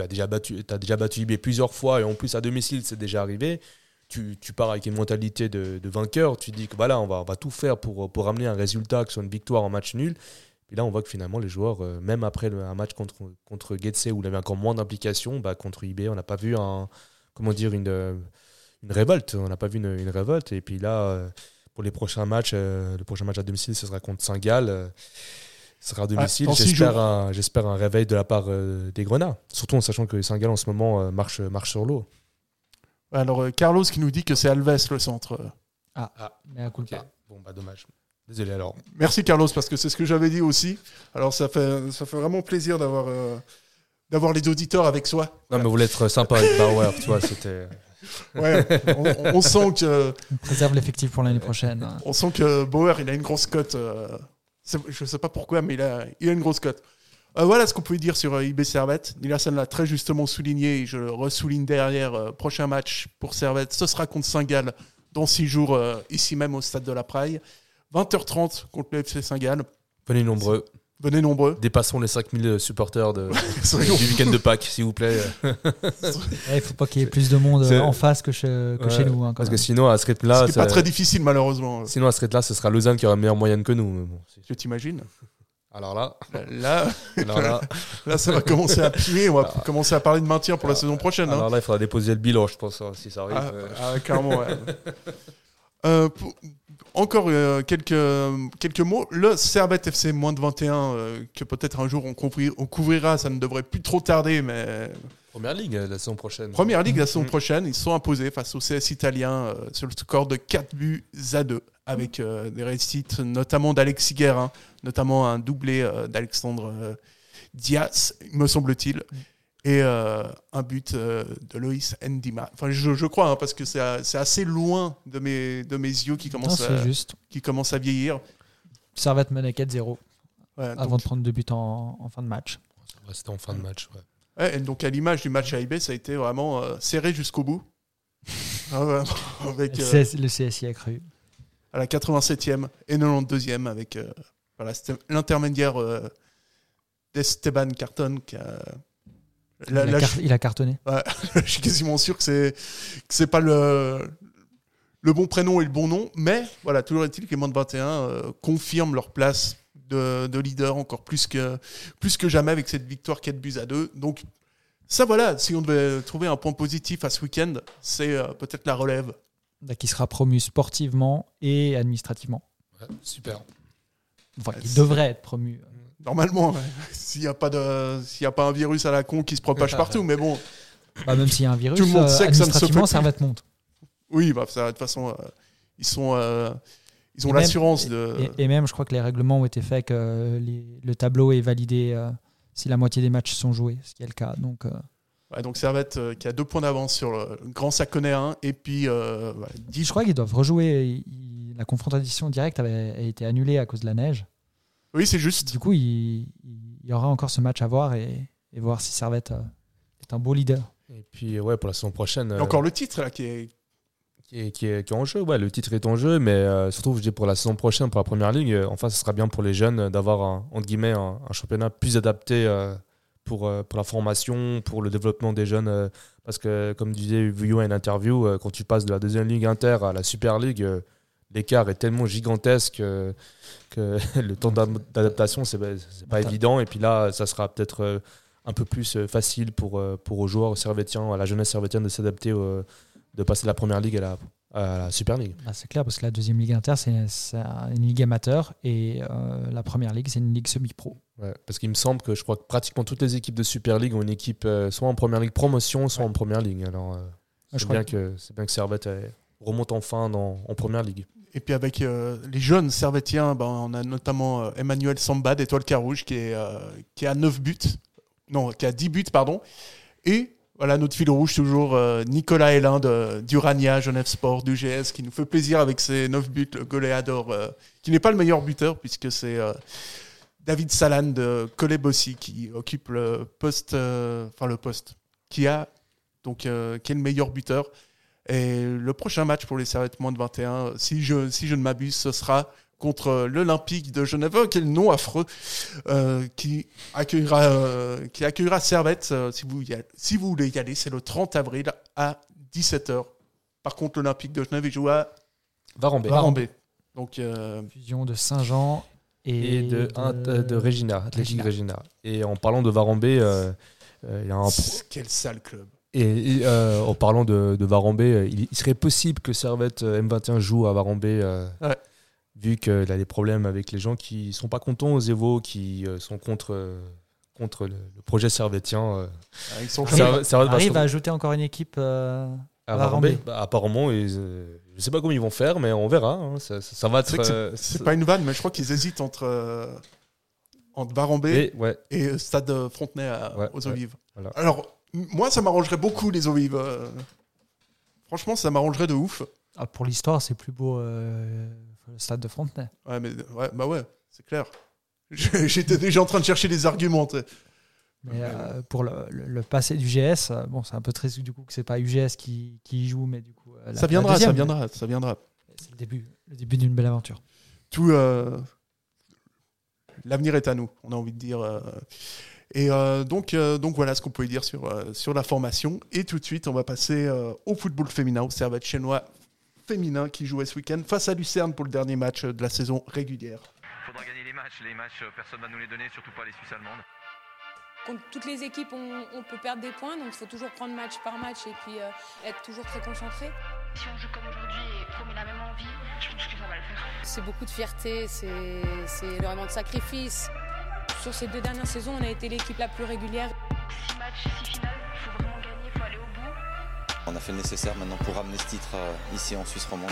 as déjà battu, as déjà battu IB plusieurs fois et en plus à domicile, c'est déjà arrivé. Tu, pars avec une mentalité de, vainqueur. Tu dis que voilà, on va, va tout faire pour, pour ramener un résultat, que soit une victoire en match nul. Et là, on voit que finalement, les joueurs, euh, même après un match contre, contre où il avait encore moins d'implication, bah, contre IB, on n'a pas vu un, une, révolte. On n'a pas vu une, une révolte. Et puis là, euh, pour les prochains matchs, euh, le prochain match à domicile, ce sera contre Saint-Gall. euh, ce sera à domicile. dans six J'espère un, réveil de la part euh, des Grenats. Surtout en sachant que Saint-Gall, en ce moment, euh, marche, marche sur l'eau. Alors, euh, Carlos qui nous dit que c'est Alves le centre. Mais à coup Ok. Bon, bah dommage. Désolé alors. Merci Carlos, parce que c'est ce que j'avais dit aussi. Alors, ça fait, ça fait vraiment plaisir d'avoir euh, d'avoir les auditeurs avec soi. Non, mais vous voulez être sympa avec Bauer, tu vois, c'était. Ouais, on, on sent que. On préserve l'effectif pour l'année prochaine. hein. On sent que Bauer, il a une grosse cote. euh, je ne sais pas pourquoi, mais il a, il a une grosse cote. Euh, voilà ce qu'on pouvait dire sur euh, IB Servette. Nilasson l'a très justement souligné et je le ressouligne derrière. euh, prochain match pour Servette, ce sera contre Saint-Gall dans six jours, ici même au stade de la Praille. 20h30 contre le FC Saint-Gall. Venez nombreux. Venez nombreux. Dépassons les 5000 supporters de, Soyons- du week-end de Pâques, s'il vous plaît. Il faut pas qu'il y ait plus de monde euh, en face que, chez- que Ouais, chez nous. hein, Parce que sinon, à ce rythme-là. Ce qui n'est pas très difficile, malheureusement. Sinon, à ce rythme-là, ce sera Lausanne qui aura une meilleure moyenne que nous. bon, Je t'imagine. alors là, Là, alors là, là, ça va commencer à puer. On va commencer à parler de maintien pour la saison prochaine. hein. alors là, il faudra déposer le bilan, je pense, hein, si ça arrive. Ah, Euh, ah, clairement, ouais. Euh, pour- encore euh, quelques, quelques mots. Le Servette FC moins de 21, euh, que peut-être un jour on, couvri- on couvrira, ça ne devrait plus trop tarder, mais Première ligue euh, la saison prochaine. Première Ligue la saison Mhm. prochaine, ils se sont imposés face au CS italien euh, sur le score de 4 buts à 2, avec euh, des réussites notamment d'Alexis Guerre, notamment un doublé euh, d'Alexandre euh, Diaz, me semble-t-il, et euh, un but euh, de Loïs Ndima. Enfin, je, je crois, hein, parce que c'est assez loin de mes, de mes yeux qui commencent, à, juste. qui commencent à vieillir. Servette menait 4-0 Ouais, avant donc, de prendre deux buts en, en fin de match. Ouais, C'était en fin de match. ouais. ouais, et donc à l'image du match à IB, ça a été vraiment euh, serré jusqu'au bout. Ah avec, Le, euh, CS le CSI a cru. à la 87e et 92e avec euh, voilà, l'intermédiaire euh, d'Esteban Carton qui a. Il, a là, car- je, il a cartonné. je suis quasiment sûr que c'est que c'est pas le le bon prénom et le bon nom, mais voilà, toujours est-il que les moins de 21 euh, confirment leur place de, de leader encore plus que plus que jamais avec cette victoire 4 buts à 2. Donc ça voilà, si on devait trouver un point positif à ce week-end, c'est euh, peut-être la relève. Bah, Qui sera promu sportivement et administrativement. Ouais, super. Enfin, il devrait être promu. Normalement, s'il n'y a pas de s'il y a pas un virus à la con qui se propage partout, mais bon. Bah, même s'il y a un virus, Tout le monde euh, sait que ça ne se fait administrativement, plus. Servette monte. Oui, bah, ça, de toute façon, euh, ils sont, euh, ils ont l'assurance de. Et, et même, je crois que les règlements ont été faits que les- le tableau est validé si la moitié des matchs sont joués, ce qui est le cas. Donc, euh, Ouais, donc Servette euh, qui a deux points d'avance sur le grand Saconnet 1 et puis euh, voilà, 10 je crois qu'ils doivent rejouer. Il- la confrontation directe avait a été annulée à cause de la neige. Oui, c'est juste. Du coup, il, il y aura encore ce match à voir et, et voir si Servette euh, est un beau leader. Et puis, ouais, pour la saison prochaine. Il y euh, a encore le titre là qui est, qui est, qui, est, qui est en jeu. Ouais, le titre est en jeu, mais euh, surtout, je dis pour la saison prochaine, pour la première ligue, euh, enfin, ce sera bien pour les jeunes d'avoir un, entre guillemets un, un championnat plus adapté euh, pour, euh, pour la formation, pour le développement des jeunes. euh, parce que, comme disait Vuillot à une interview, euh, quand tu passes de la deuxième ligue inter à la super ligue, euh, l'écart est tellement gigantesque euh, que le temps d'ad- d'adaptation, c'est pas- évident. Et puis là, ça sera peut-être euh, un peu plus euh, facile pour, pour aux joueurs servétiens, à la jeunesse servétienne de s'adapter, de passer de la première ligue à la, à la super ligue. Bah, c'est clair, parce que la deuxième ligue inter, c'est c'est une ligue amateur et euh, la première ligue, c'est une ligue semi-pro. Ouais, parce qu'il me semble que je crois que pratiquement toutes les équipes de Super League ont une équipe euh, soit en première ligue promotion, soit en première ligue. Alors, euh, je c'est crois bien que c'est bien que Servette remonte enfin dans, en première ligue. Et puis avec euh, les jeunes servétiens, ben, on a notamment euh, Emmanuel Samba d'Étoile Carouge qui est, euh, qui a 9 buts. Non, qui a 10 buts, pardon. Et voilà notre fil rouge toujours, euh, Nicolas Hélin d'Urania, Genève Sport, du GS, qui nous fait plaisir avec ses 9 buts, le goléador, qui n'est pas le meilleur buteur puisque c'est David Salan de Collet-Bossy qui occupe le poste, enfin le poste, qui a donc qui est le meilleur buteur. Et le prochain match pour les Servettes moins de 21, si je, si je ne m'abuse, ce sera contre l'Olympique de Genève, quel nom affreux, euh, qui, accueillera, euh, qui accueillera Servette. euh, si, vous y allez- si vous voulez y aller, c'est le 30 avril à 17h. Par contre, l'Olympique de Genève, il joue à Varambé. Varambé. Donc, euh, Fusion de Saint-Jean et, Et de, de Regina. Regina. Et en parlant de Varambé, euh, euh, il y a un quel sale club. Et, et, euh, en parlant de, de Varambé, euh, il, il serait possible que Servette euh, M21 joue à Varambé, euh, Ouais. vu qu'il a des problèmes avec les gens qui sont pas contents aux Evo, qui euh, sont contre, euh, contre le, le projet servétien. euh. Ils sont Servette- va se- ajouter encore une équipe euh, à Varambé. Bah, apparemment, ils, euh, je sais pas comment ils vont faire, mais on verra. hein. Ça, ça- ça va être. euh, c'est pas une vanne, mais je crois qu'ils hésitent entre, euh, entre Varambé et- ouais. et Stade Frontenay à- Ouais, aux ouais, voilà. Alors, moi, ça m'arrangerait beaucoup les eaux vives. euh. Franchement, ça m'arrangerait de ouf. ah, pour l'histoire, c'est plus beau euh, le stade de Frontenay. Ouais, mais ouais, bah ouais, c'est clair. J'étais déjà en train de chercher des arguments. Mais euh, pour le, le- le passé du GS, bon, c'est un peu triste du coup que c'est pas UGS qui, qui y joue, mais du coup. la- ça viendra, ça viendra, ça viendra. C'est le début, le début d'une belle aventure. Tout, l'avenir est à nous, on a envie de dire. Et euh, donc, euh, donc voilà ce qu'on pouvait dire sur, euh, sur la formation. Et tout de suite, on va passer euh, au football féminin, au Servette chinois féminin qui jouait ce week-end face à Lucerne pour le dernier match de la saison régulière. faudra gagner les matchs. Les matchs, personne ne va nous les donner, surtout pas les Suisses allemandes. Contre toutes les équipes, on, on peut perdre des points, donc il faut toujours prendre match par match et puis euh, être toujours très concentré. Si on joue comme aujourd'hui et qu'on met la même envie, je pense qu'on va le faire. C'est beaucoup de fierté, c'est c'est énormément de sacrifices. Sur ces deux dernières saisons, on a été l'équipe la plus régulière. Six matchs, six finales, il faut vraiment gagner, il faut aller au bout. On a fait le nécessaire maintenant pour ramener ce titre euh, ici en Suisse romande.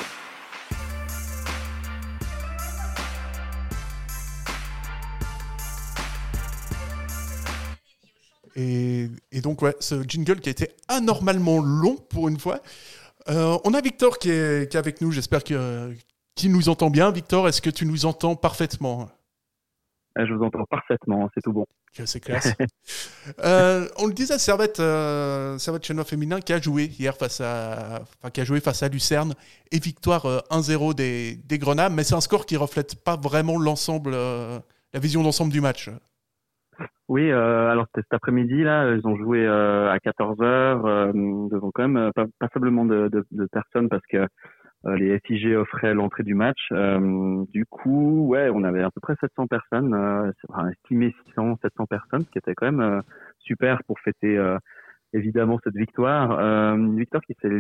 Et, et donc, ouais, ce jingle qui a été anormalement long pour une fois. Euh, on a Victor qui est, qui est avec nous, j'espère que- qu'il nous entend bien. Victor, est-ce que tu nous entends parfaitement? Je vous entends parfaitement, c'est tout bon. C'est classe. Euh, on le disait, Servette, euh, Servette Chinois féminin qui a joué hier face à, enfin, qui a joué face à Lucerne et victoire euh, 1-0 des, des Grenades, mais c'est un score qui reflète pas vraiment l'ensemble, euh, la vision d'ensemble du match. Oui, euh, alors c'était cet après-midi là, ils ont joué euh, à 14 heures euh, devant quand même euh, pas, passablement de, de, de personnes parce que euh, les FIG offraient l'entrée du match. Euh, du coup, ouais, on avait à peu près 700 personnes, euh, estimé 600, 700 personnes, ce qui était quand même euh, super pour fêter euh, évidemment cette victoire. Euh, une victoire qui s'est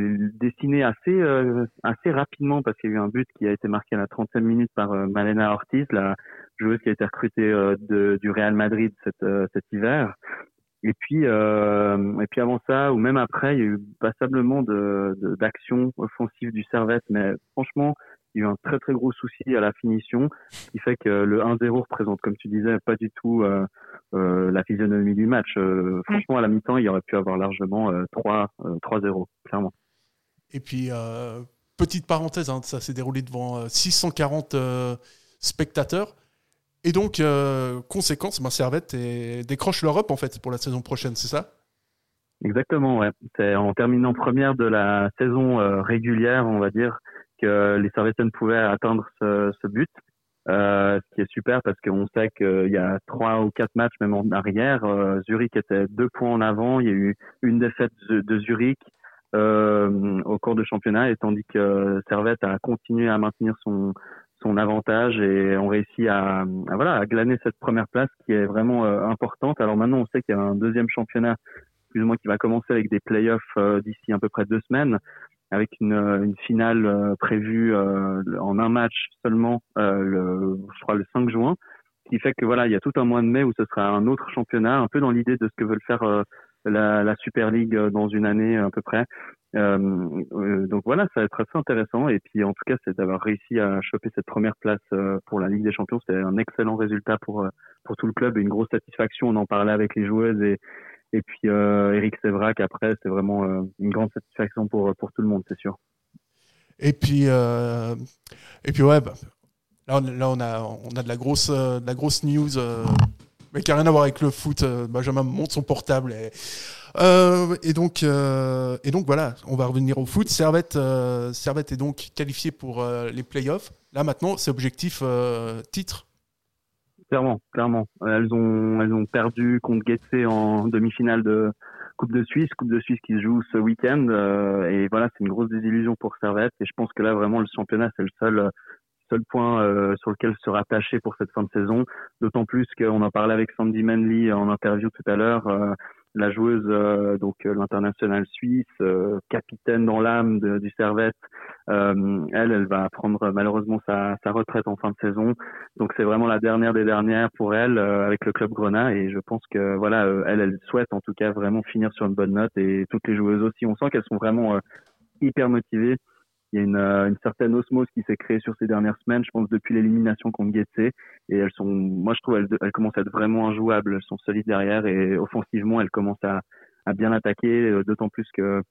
dessinée assez euh, assez rapidement parce qu'il y a eu un but qui a été marqué à la 30e minute par euh, Malena Ortiz, la joueuse qui a été recrutée euh, de, du Real Madrid cet, euh, cet hiver. Et puis, euh, et puis avant ça, ou même après, il y a eu passablement de, de, d'actions offensives du Servette, mais franchement, il y a eu un très très gros souci à la finition, ce qui fait que le 1-0 représente, comme tu disais, pas du tout euh, euh, la physionomie du match. Euh, franchement, à la mi-temps, il y aurait pu avoir largement euh, 3, euh, 3-0, clairement. Et puis, euh, petite parenthèse, hein, ça s'est déroulé devant euh, 640 euh, spectateurs. Et donc, euh, conséquence, ben, Servette et- décroche l'Europe en fait pour la saison prochaine, c'est ça? Exactement, ouais. C'est en terminant première de la saison euh, régulière, on va dire, que les Servetten pouvaient atteindre ce, ce but. Euh, ce qui est super parce qu'on sait qu'il y a trois ou quatre matchs même en arrière. Euh, Zurich était deux points en avant. Il y a eu une défaite de, de Zurich euh, au cours du championnat, et tandis que Servette a continué à maintenir son son avantage et ont réussi à, voilà à glaner cette première place qui est vraiment euh, importante. Alors maintenant, on sait qu'il y a un deuxième championnat plus ou moins qui va commencer avec des playoffs euh, d'ici à peu près deux semaines, avec une, une finale euh, prévue en un match seulement, le, je crois le 5 juin, ce qui fait que voilà, il y a tout un mois de mai où ce sera un autre championnat, un peu dans l'idée de ce que veulent faire la, la, Super League dans une année à peu près. Euh, donc voilà, ça va être assez intéressant. Et puis en tout cas, c'est d'avoir réussi à choper cette première place pour la Ligue des Champions. C'est un excellent résultat pour pour tout le club et une grosse satisfaction. On en parlait avec les joueuses et et puis euh, Eric Sévrac après, c'est vraiment une grande satisfaction pour pour tout le monde, c'est sûr. Et puis euh, et puis ouais, bah, là, on, là on a on a de la grosse de la grosse news mais qui n'a rien à voir avec le foot. Benjamin monte son portable et, euh, et, donc, euh, et donc voilà, on va revenir au foot. Servette, euh, Servette est donc qualifié pour euh, les playoffs. Là maintenant, c'est objectif euh, titre. Clairement, clairement. Elles ont, elles ont perdu contre Getse en demi-finale de Coupe de Suisse, Coupe de Suisse qui se joue ce week-end. et voilà, c'est une grosse désillusion pour Servette. Et je pense que là, vraiment, le championnat, c'est le seul seul point euh, sur lequel se rattacher pour cette fin de saison. D'autant plus qu'on en parlait avec Sandy Manley en interview tout à l'heure. Euh, la joueuse, euh, donc l'internationale suisse, capitaine dans l'âme du Servette, elle, elle va prendre malheureusement sa, sa retraite en fin de saison. Donc c'est vraiment la dernière des dernières pour elle avec le club Grenat et je pense que voilà, elle, elle souhaite en tout cas vraiment finir sur une bonne note et toutes les joueuses aussi. On sent qu'elles sont vraiment hyper motivées il y a une, euh, une certaine osmose qui s'est créée sur ces dernières semaines, je pense depuis l'élimination contre Getse. Et elles sont, moi je trouve, elles, elles, commencent à être vraiment injouables. Elles sont solides derrière et offensivement, elles commencent à, à bien attaquer. Euh, d'autant plus que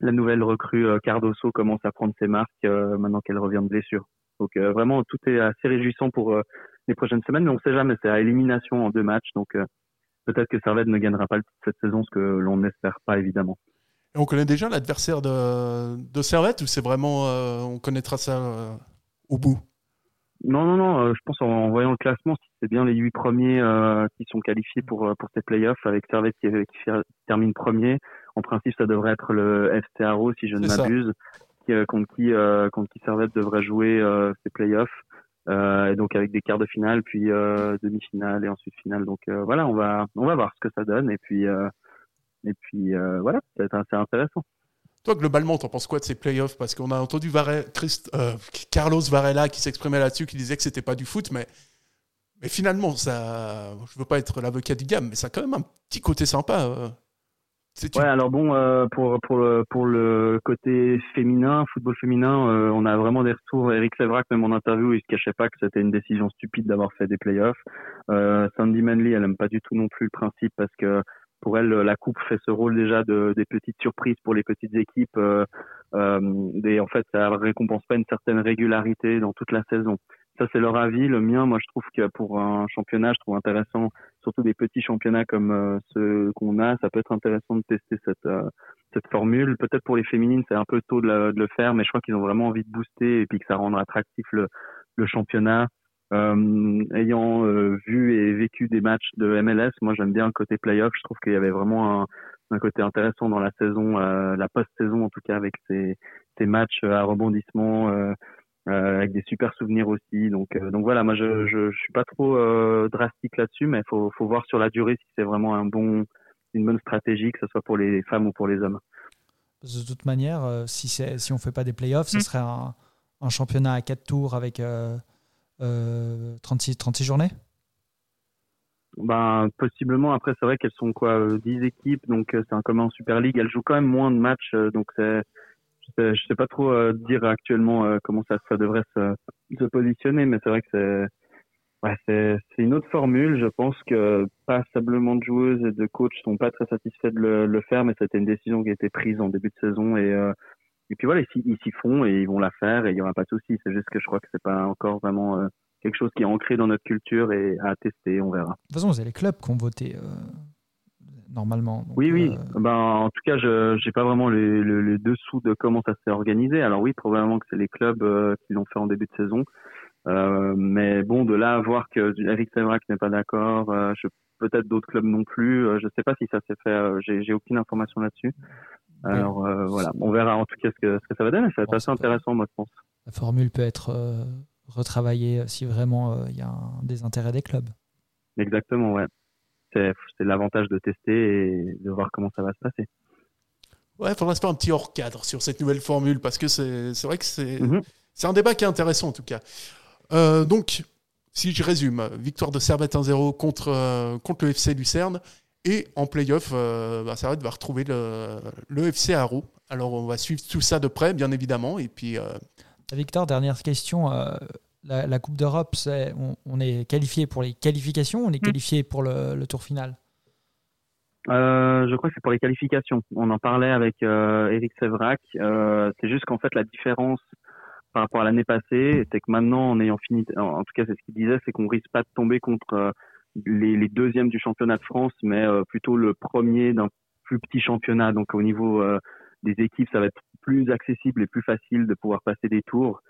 la nouvelle recrue euh, Cardoso commence à prendre ses marques maintenant qu'elle revient de blessure. Donc vraiment, tout est assez réjouissant pour les prochaines semaines, mais on ne sait jamais. C'est à élimination en deux matchs, donc peut-être que Servette ne gagnera pas cette saison, ce que l'on n'espère pas évidemment. Et on connaît déjà l'adversaire de, de Servette ou c'est vraiment, euh, on connaîtra ça euh, au bout? Non, non, non. Euh, je pense en, voyant le classement, c'est bien les huit premiers qui sont qualifiés pour pour ces playoffs, avec Servette qui, qui, termine premier. En principe, ça devrait être le FC si je ne m'abuse, contre qui contre qui Servette devrait jouer ces playoffs. et donc avec des quarts de finale, puis demi-finale et ensuite finale. Donc voilà, on va on va voir ce que ça donne et puis et puis euh, voilà, être assez intéressant. Toi, globalement, t'en penses quoi de ces playoffs? Parce qu'on a entendu Christ, euh, Carlos Varela qui s'exprimait là-dessus, qui disait que c'était pas du foot, mais, mais finalement, ça, je veux pas être l'avocat du gamme, mais ça a quand même un petit côté sympa. Euh. Ouais, alors bon, euh, pour, pour, le, pour le côté féminin, football féminin, euh, on a vraiment des retours. Eric Sevrac, même en interview, il se cachait pas que c'était une décision stupide d'avoir fait des playoffs. Euh, Sandy Manley, elle aime pas du tout non plus le principe parce que pour elle, la coupe fait ce rôle déjà de, des petites surprises pour les petites équipes. Euh, euh, et en fait, ça récompense pas une certaine régularité dans toute la saison. Ça, c'est leur avis. Le mien, moi, je trouve que pour un championnat, je trouve intéressant, surtout des petits championnats comme euh, ceux qu'on a, ça peut être intéressant de tester cette euh, cette formule. Peut-être pour les féminines, c'est un peu tôt de, le faire, mais je crois qu'ils ont vraiment envie de booster et puis que ça rendre attractif le, le championnat. Euh, ayant euh, vu et vécu des matchs de MLS, moi j'aime bien le côté playoff. Je trouve qu'il y avait vraiment un, un, côté intéressant dans la saison, euh, la post-saison en tout cas, avec ces, ces matchs à rebondissement, euh, avec des super souvenirs aussi. Donc, donc voilà, moi je, je, je suis pas trop drastique là-dessus, mais il faut, faut voir sur la durée si c'est vraiment un bon, une bonne stratégie, que ce soit pour les femmes ou pour les hommes. De toute manière, si, si on fait pas des playoffs, ce mmh. serait un, un, championnat à quatre tours avec 36, euh, 36 journées? Ben, possiblement. Après, c'est vrai qu'elles sont quoi, 10 euh, équipes, donc euh, c'est un commun en Super League. Elles jouent quand même moins de matchs, donc c'est, je sais, pas trop dire actuellement comment ça, ça devrait se, positionner, mais c'est vrai que c'est, c'est, une autre formule. Je pense que passablement de joueuses et de coachs sont pas très satisfaits de le, le faire, mais c'était une décision qui a été prise en début de saison et et puis voilà, ils s'y font et ils vont la faire et il n'y aura pas de souci. C'est juste que je crois que c'est pas encore vraiment euh, quelque chose qui est ancré dans notre culture et à tester, on verra. De toute façon, vous avez les clubs qui ont voté. Euh, normalement. Donc, Oui, oui. euh, Ben, en tout cas, je j'ai pas vraiment les, les, les dessous de comment ça s'est organisé. Alors oui, probablement que c'est les clubs qui l'ont fait en début de saison. Mais bon, de là à voir que Eric Sevrac n'est pas d'accord, peut-être d'autres clubs non plus. je sais pas si ça s'est fait. j'ai aucune information là-dessus. Alors euh, voilà, on verra en tout cas ce que ce que ça va donner. Ça va être assez intéressant, moi, je pense. la formule peut être euh, retravaillée si vraiment euh, il y a un désintérêt des clubs. Exactement, ouais. C'est c'est l'avantage de tester et de voir comment ça va se passer. Ouais, il faudra se faire un petit hors cadre sur cette nouvelle formule parce que c'est c'est vrai que c'est c'est un débat qui est intéressant en tout cas. Euh, donc, si je résume, victoire de Servette 1-0 contre, euh, contre le FC Lucerne et en playoff, euh, bah, Servette va retrouver le, le FC Haro. Alors, on va suivre tout ça de près, bien évidemment. Et puis, euh, Victor, dernière question. euh, la, la Coupe d'Europe, on, on est qualifié pour les qualifications, on est qualifié pour le, le tour final. Euh, je crois que c'est pour les qualifications. On en parlait avec euh, Eric Sevrac. Euh, c'est juste qu'en fait la différence par rapport à l'année passée, c'est que maintenant, en ayant fini, en, en tout cas c'est ce qu'il disait, c'est qu'on risque pas de tomber contre euh, les, les deuxièmes du championnat de France, mais euh, plutôt le premier d'un plus petit championnat. Donc au niveau euh, des équipes, ça va être plus accessible et plus facile de pouvoir passer des tours.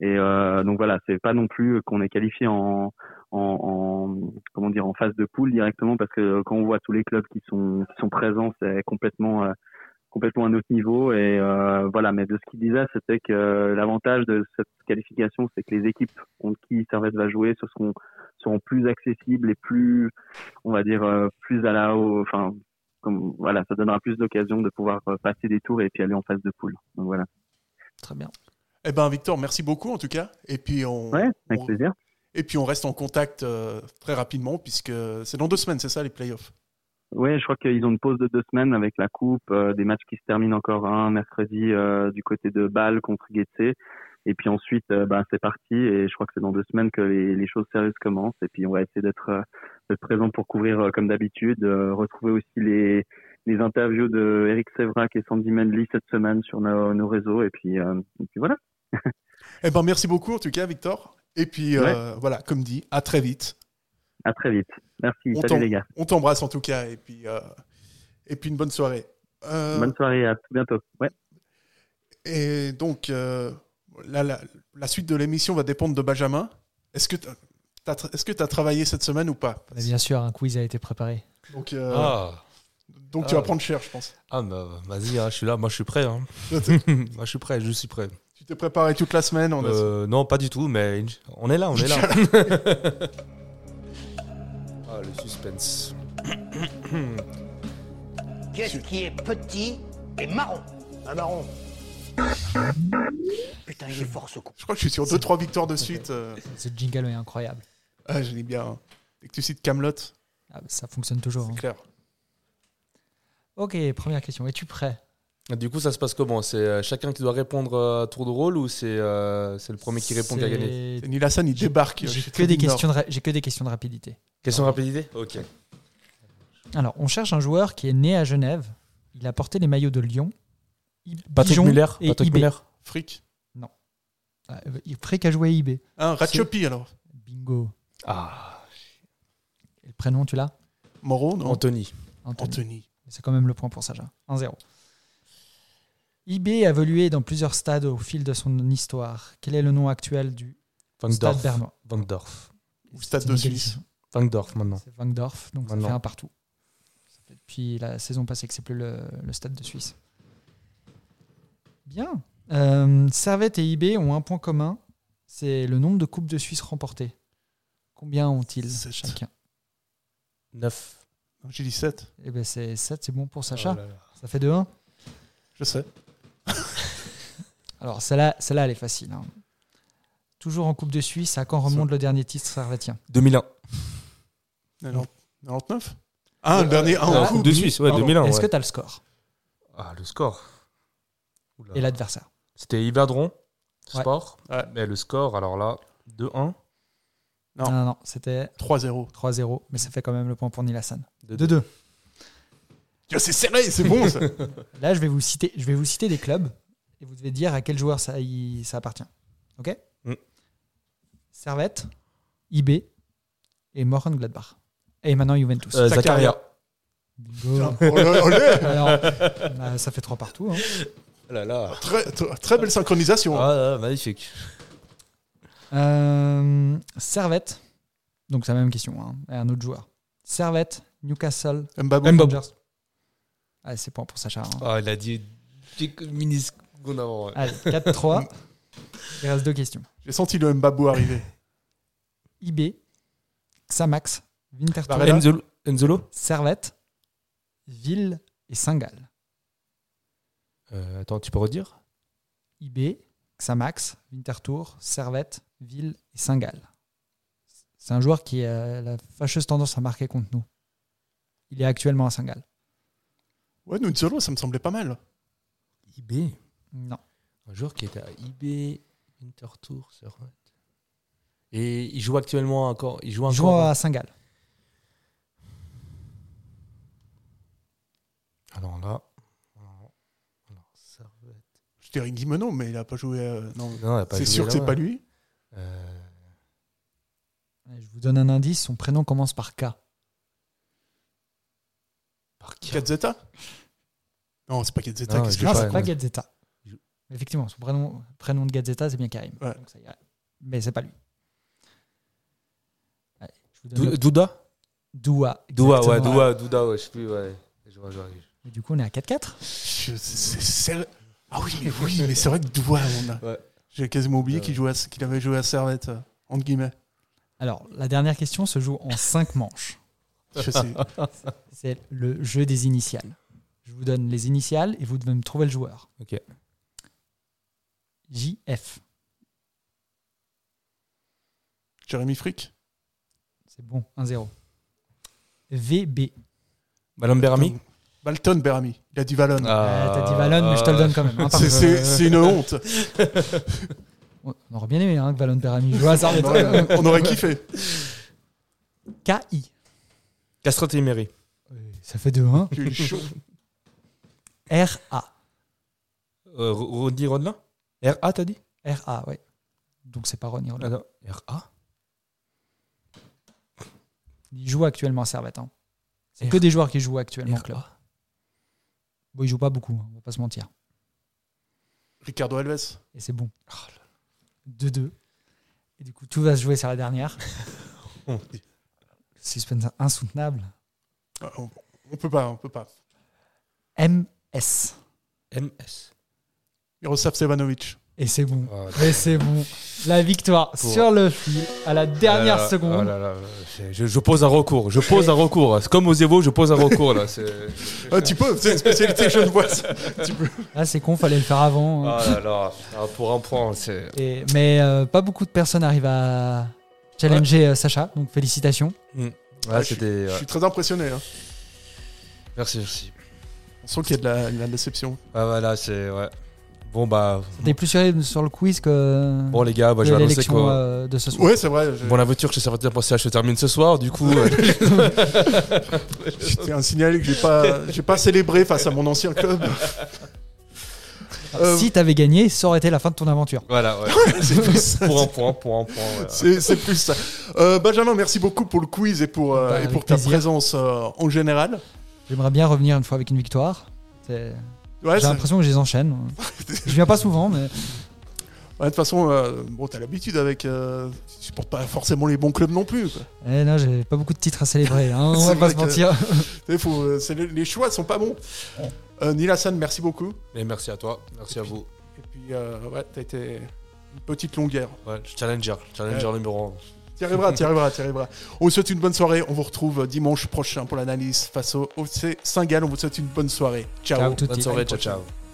Et euh, donc voilà, c'est pas non plus qu'on est qualifié en, en, en comment dire en phase de poule directement parce que quand on voit tous les clubs qui sont qui sont présents, c'est complètement euh, complètement à notre niveau et euh, voilà. Mais de ce qu'il disait, c'était que l'avantage de cette qualification, c'est que les équipes contre qui Servette va jouer, ce seront seront plus accessibles et plus, on va dire, euh, plus à la haut, enfin comme voilà, ça donnera plus d'occasions de pouvoir euh, passer des tours et puis aller en phase de poule. Donc voilà. Très bien. eh ben, Victor, merci beaucoup en tout cas. Et puis, on, Ouais, avec on- plaisir. et puis on reste en contact euh, très rapidement puisque c'est dans deux semaines, c'est ça, les playoffs? Ouais, je crois qu'ils ont une pause de deux semaines avec la coupe, euh, des matchs qui se terminent encore un mercredi euh, du côté de Bâle contre Guetze. Et puis ensuite, euh, ben, c'est parti. Et je crois que c'est dans deux semaines que les, les choses sérieuses commencent. Et puis on va essayer d'être euh, présent pour couvrir comme d'habitude, retrouver aussi les les interviews de Eric Sevrac et Sandy Mendley cette semaine sur nos, nos réseaux. Et puis, et puis voilà. Eh ben, merci beaucoup en tout cas, Victor. Et puis, voilà, comme dit, à très vite. À très vite. Merci. On Salut les gars. On t'embrasse en tout cas. Et puis, euh, et puis une bonne soirée. Euh, Bonne soirée. À tout bientôt. Ouais. Et donc, euh, la, la- la suite de l'émission va dépendre de Benjamin. Est-ce que tu as, est-ce que tu as travaillé cette semaine ou pas? Mais bien sûr, un quiz a été préparé. Donc, euh, Ah. donc tu Ah. vas prendre cher, je pense. Ah, bah, vas-y, hein, je suis là, moi je suis prêt. hein. moi je suis prêt, je suis prêt. Tu t'es préparé toute la semaine on a- non, pas du tout, mais on est là, on est là. ah, le suspense. Qu'est-ce qui est petit et marron Un marron. Putain, il est fort ce con. Je crois que je suis sur 2-3 victoires de suite. euh. Ce jingle est incroyable. Ah, je l'ai bien. hein. Dès que tu cites Camelot, Ah, ça fonctionne toujours. hein. clair. Ok, première question. Es-tu prêt Du coup, ça se passe comment? C'est euh, chacun qui doit répondre euh, à tour de rôle ou c'est euh, c'est le premier qui répond qui a gagné? Nilassan, il débarque. J'ai que, des questions de j'ai que des questions de rapidité. Question de rapidité? Ok. Alors, on cherche un joueur qui est né à Genève. Il a porté les maillots de Lyon. Patrick Dijon Muller et Patrick IB. Muller Frick. Non. Ah, Frick a joué à IB. Un Ratchopi alors. Bingo. Ah. Et le prénom, tu l'as? Moreau, non? Anthony. Anthony. C'est quand même le point pour Saja. 1-0. IB a évolué dans plusieurs stades au fil de son histoire. Quel est le nom actuel du Van stade bernois Van Dorf. Ou Stade de Suisse. égalisation. Van Dorf maintenant. C'est Van Dorf, donc ça Maintenant. fait un partout. Ça fait depuis la saison passée que c'est plus le, le stade de Suisse. Bien. Euh, Servette et IB ont un point commun, c'est le nombre de coupes de Suisse remportées. Combien ont-ils Sept. chacun? 9. J'ai dit 7. Eh ben c'est 7, c'est bon pour Sacha. Oh là là. Ça fait 2-1. Je sais. Alors celle-là, elle est facile. hein. Toujours en Coupe de Suisse, à quand remonte le dernier titre servetien 2001. 99 Ah, le dernier un en coupe. de Suisse, ouais, Pardon. 2001. Est-ce ouais. que tu as le score Ah, le score. Oula. et l'adversaire C'était Yverdron, Ouais. sport. Mais le score, alors là, 2-1. Non. non, non, c'était 3-0. 3-0, mais ça fait quand même le point pour Nilassan. 2-2. 2-2. Ah, C'est serré, c'est bon ça. Là, je vais vous citer, je vais vous citer des clubs et vous devez dire à quel joueur ça, y- ça appartient. Ok Mm. Servette, IB et Mönchengladbach. Et maintenant Juventus. Euh, Zakaria. Alors, bah, ça fait 3 partout. hein. Oh là là. Très, très- belle synchronisation. Ah, ah, magnifique. Euh, Servette. Donc c'est la même question. Hein. Un autre joueur. Servette, Newcastle. Rangers. Ah, c'est point pour Sacha. hein. Ah, il a dit mini-secondes avant. ouais. Allez, 4-3. Il reste deux questions. J'ai senti le Mbabou arriver. IB, Xamax, Winterthur, Varela. Enzolo, Enzolo Servette, Ville et Saint-Gall. Euh, Attends, tu peux redire? IB, Xamax, Winterthur, Servette, Ville et Saint-Gall. C'est un joueur qui a la fâcheuse tendance à marquer contre nous. Il est actuellement à Saint-Gall. Ouais, Nunzolo, ça me semblait pas mal. IB Non. Un joueur qui était à IB, Intertour, Servette. Et il joue actuellement encore. Il joue Il encore. joue à Saint-Gall. Alors là. Alors, Servette. Je dirais Guimeno, mais il a pas joué. euh, non, Non, il a pas c'est sûr que c'est pas lui. Euh, Je vous donne un indice, son prénom commence par K. par qui Gazzetta Non, c'est pas Gazzetta. Non, Qu'est-ce je que je c'est? Pas, pas. Effectivement, son prénom, prénom de Gazzetta, c'est bien Karim. Ouais. Donc ça irait. Mais c'est pas lui. Allez, je vous donne Dou- le- Douda Doua. Doua, ouais. Doua, Douda, ouais, je sais plus, ouais. Je vois, je vois. Et du coup, on est à 4-4. Je- c'est- c'est- Ah oui, mais oui, mais c'est vrai que Doua, on a. Ouais. J'ai quasiment oublié qu'il qu'il avait joué à Servette, euh, entre guillemets. Alors, la dernière question se joue en 5 manches. Je sais. C'est le jeu des initiales. Je vous donne les initiales et vous devez me trouver le joueur. Ok. JF. Jérémy Frick C'est bon, 1-0. VB. Balon Berami Balton Berami. Il a dit Valon. Ah, Ouais, T'as dit Valon, mais je te le donne quand même. hein, parce que- c'est une honte. On aurait bien aimé hein, que Valon Perami joue à Servette. on, aurait, on aurait kiffé. KI. Castro Téméry. Ça fait 2-1. Tu es chaud. RA. Euh, Rodney Rodelin? RA, t'as dit? RA, ouais. Donc c'est pas Ronnie Roland. Attends, RA Il joue actuellement à Servette. hein. C'est que des joueurs qui jouent actuellement au club. Bon, il joue pas beaucoup, hein, on va pas se mentir. Ricardo Alves. Et c'est bon. 2-2. Et du coup, tout va se jouer sur la dernière. Suspense insoutenable. Ah, On, on peut pas, on peut pas. MS. MS. Miroslav Stevanovic. Et c'est bon. Oh, Et c'est bon. La victoire Pour- sur le fil à la dernière Ah là, seconde. oh là là, je, pose un recours. Je pose un recours. C'est comme aux Evo, je pose un recours là. c'est- Ah, tu peux, c'est une spécialité genevoise. tu peux. Ah, c'est con, fallait le faire avant. hein. Ah là là, ah, pour un point, c'est. Et, mais euh, pas beaucoup de personnes arrivent à challenger euh, Sacha, donc félicitations. Mm. Ah, Ouais, je, suis, c'était. je suis très impressionné. hein. Merci, merci. On sent qu'il y a de la, de la déception. Ah voilà, c'est. Ouais. Bon bah. T'es plus sérieux sur le quiz que Bon les gars, bah, je vais annoncer quoi. euh, de ce soir. Ouais, c'est vrai. je- Bon, la voiture chez Servette.ch se termine ce soir, du coup. euh, tiens à signaler que j'ai pas, j'ai pas célébré face à mon ancien club. Euh, Si t'avais gagné, ça aurait été la fin de ton aventure. voilà, ouais. c'est plus ça. pour un point, pour un point. C'est c'est plus ça. Euh, Benjamin, merci beaucoup pour le quiz et pour, euh, Bah, et avec pour ta plaisir. présence euh, en général. J'aimerais bien revenir une fois avec une victoire. C'est- Ouais, J'ai l'impression que je les enchaîne. je viens pas souvent, mais Ouais, de toute façon, euh, bon, t'as l'habitude avec. Euh, tu supportes pas forcément les bons clubs non plus. quoi. eh, non, j'ai pas beaucoup de titres à célébrer. hein, on va pas se mentir. Faut, euh, les, choix sont pas bons. Euh, Neil Hassan, merci beaucoup. Et merci à toi, merci à vous. Et puis, euh, ouais, t'as été une petite longueur. Ouais, challenger, challenger Ouais. numéro 1. T'y arriveras, t'y arriveras, t'y arriveras. On vous souhaite une bonne soirée. On vous retrouve dimanche prochain pour l'analyse face au OC Saint-Gall. On vous souhaite une bonne soirée. Ciao. Ciao. Bonne soirée, ciao, ciao.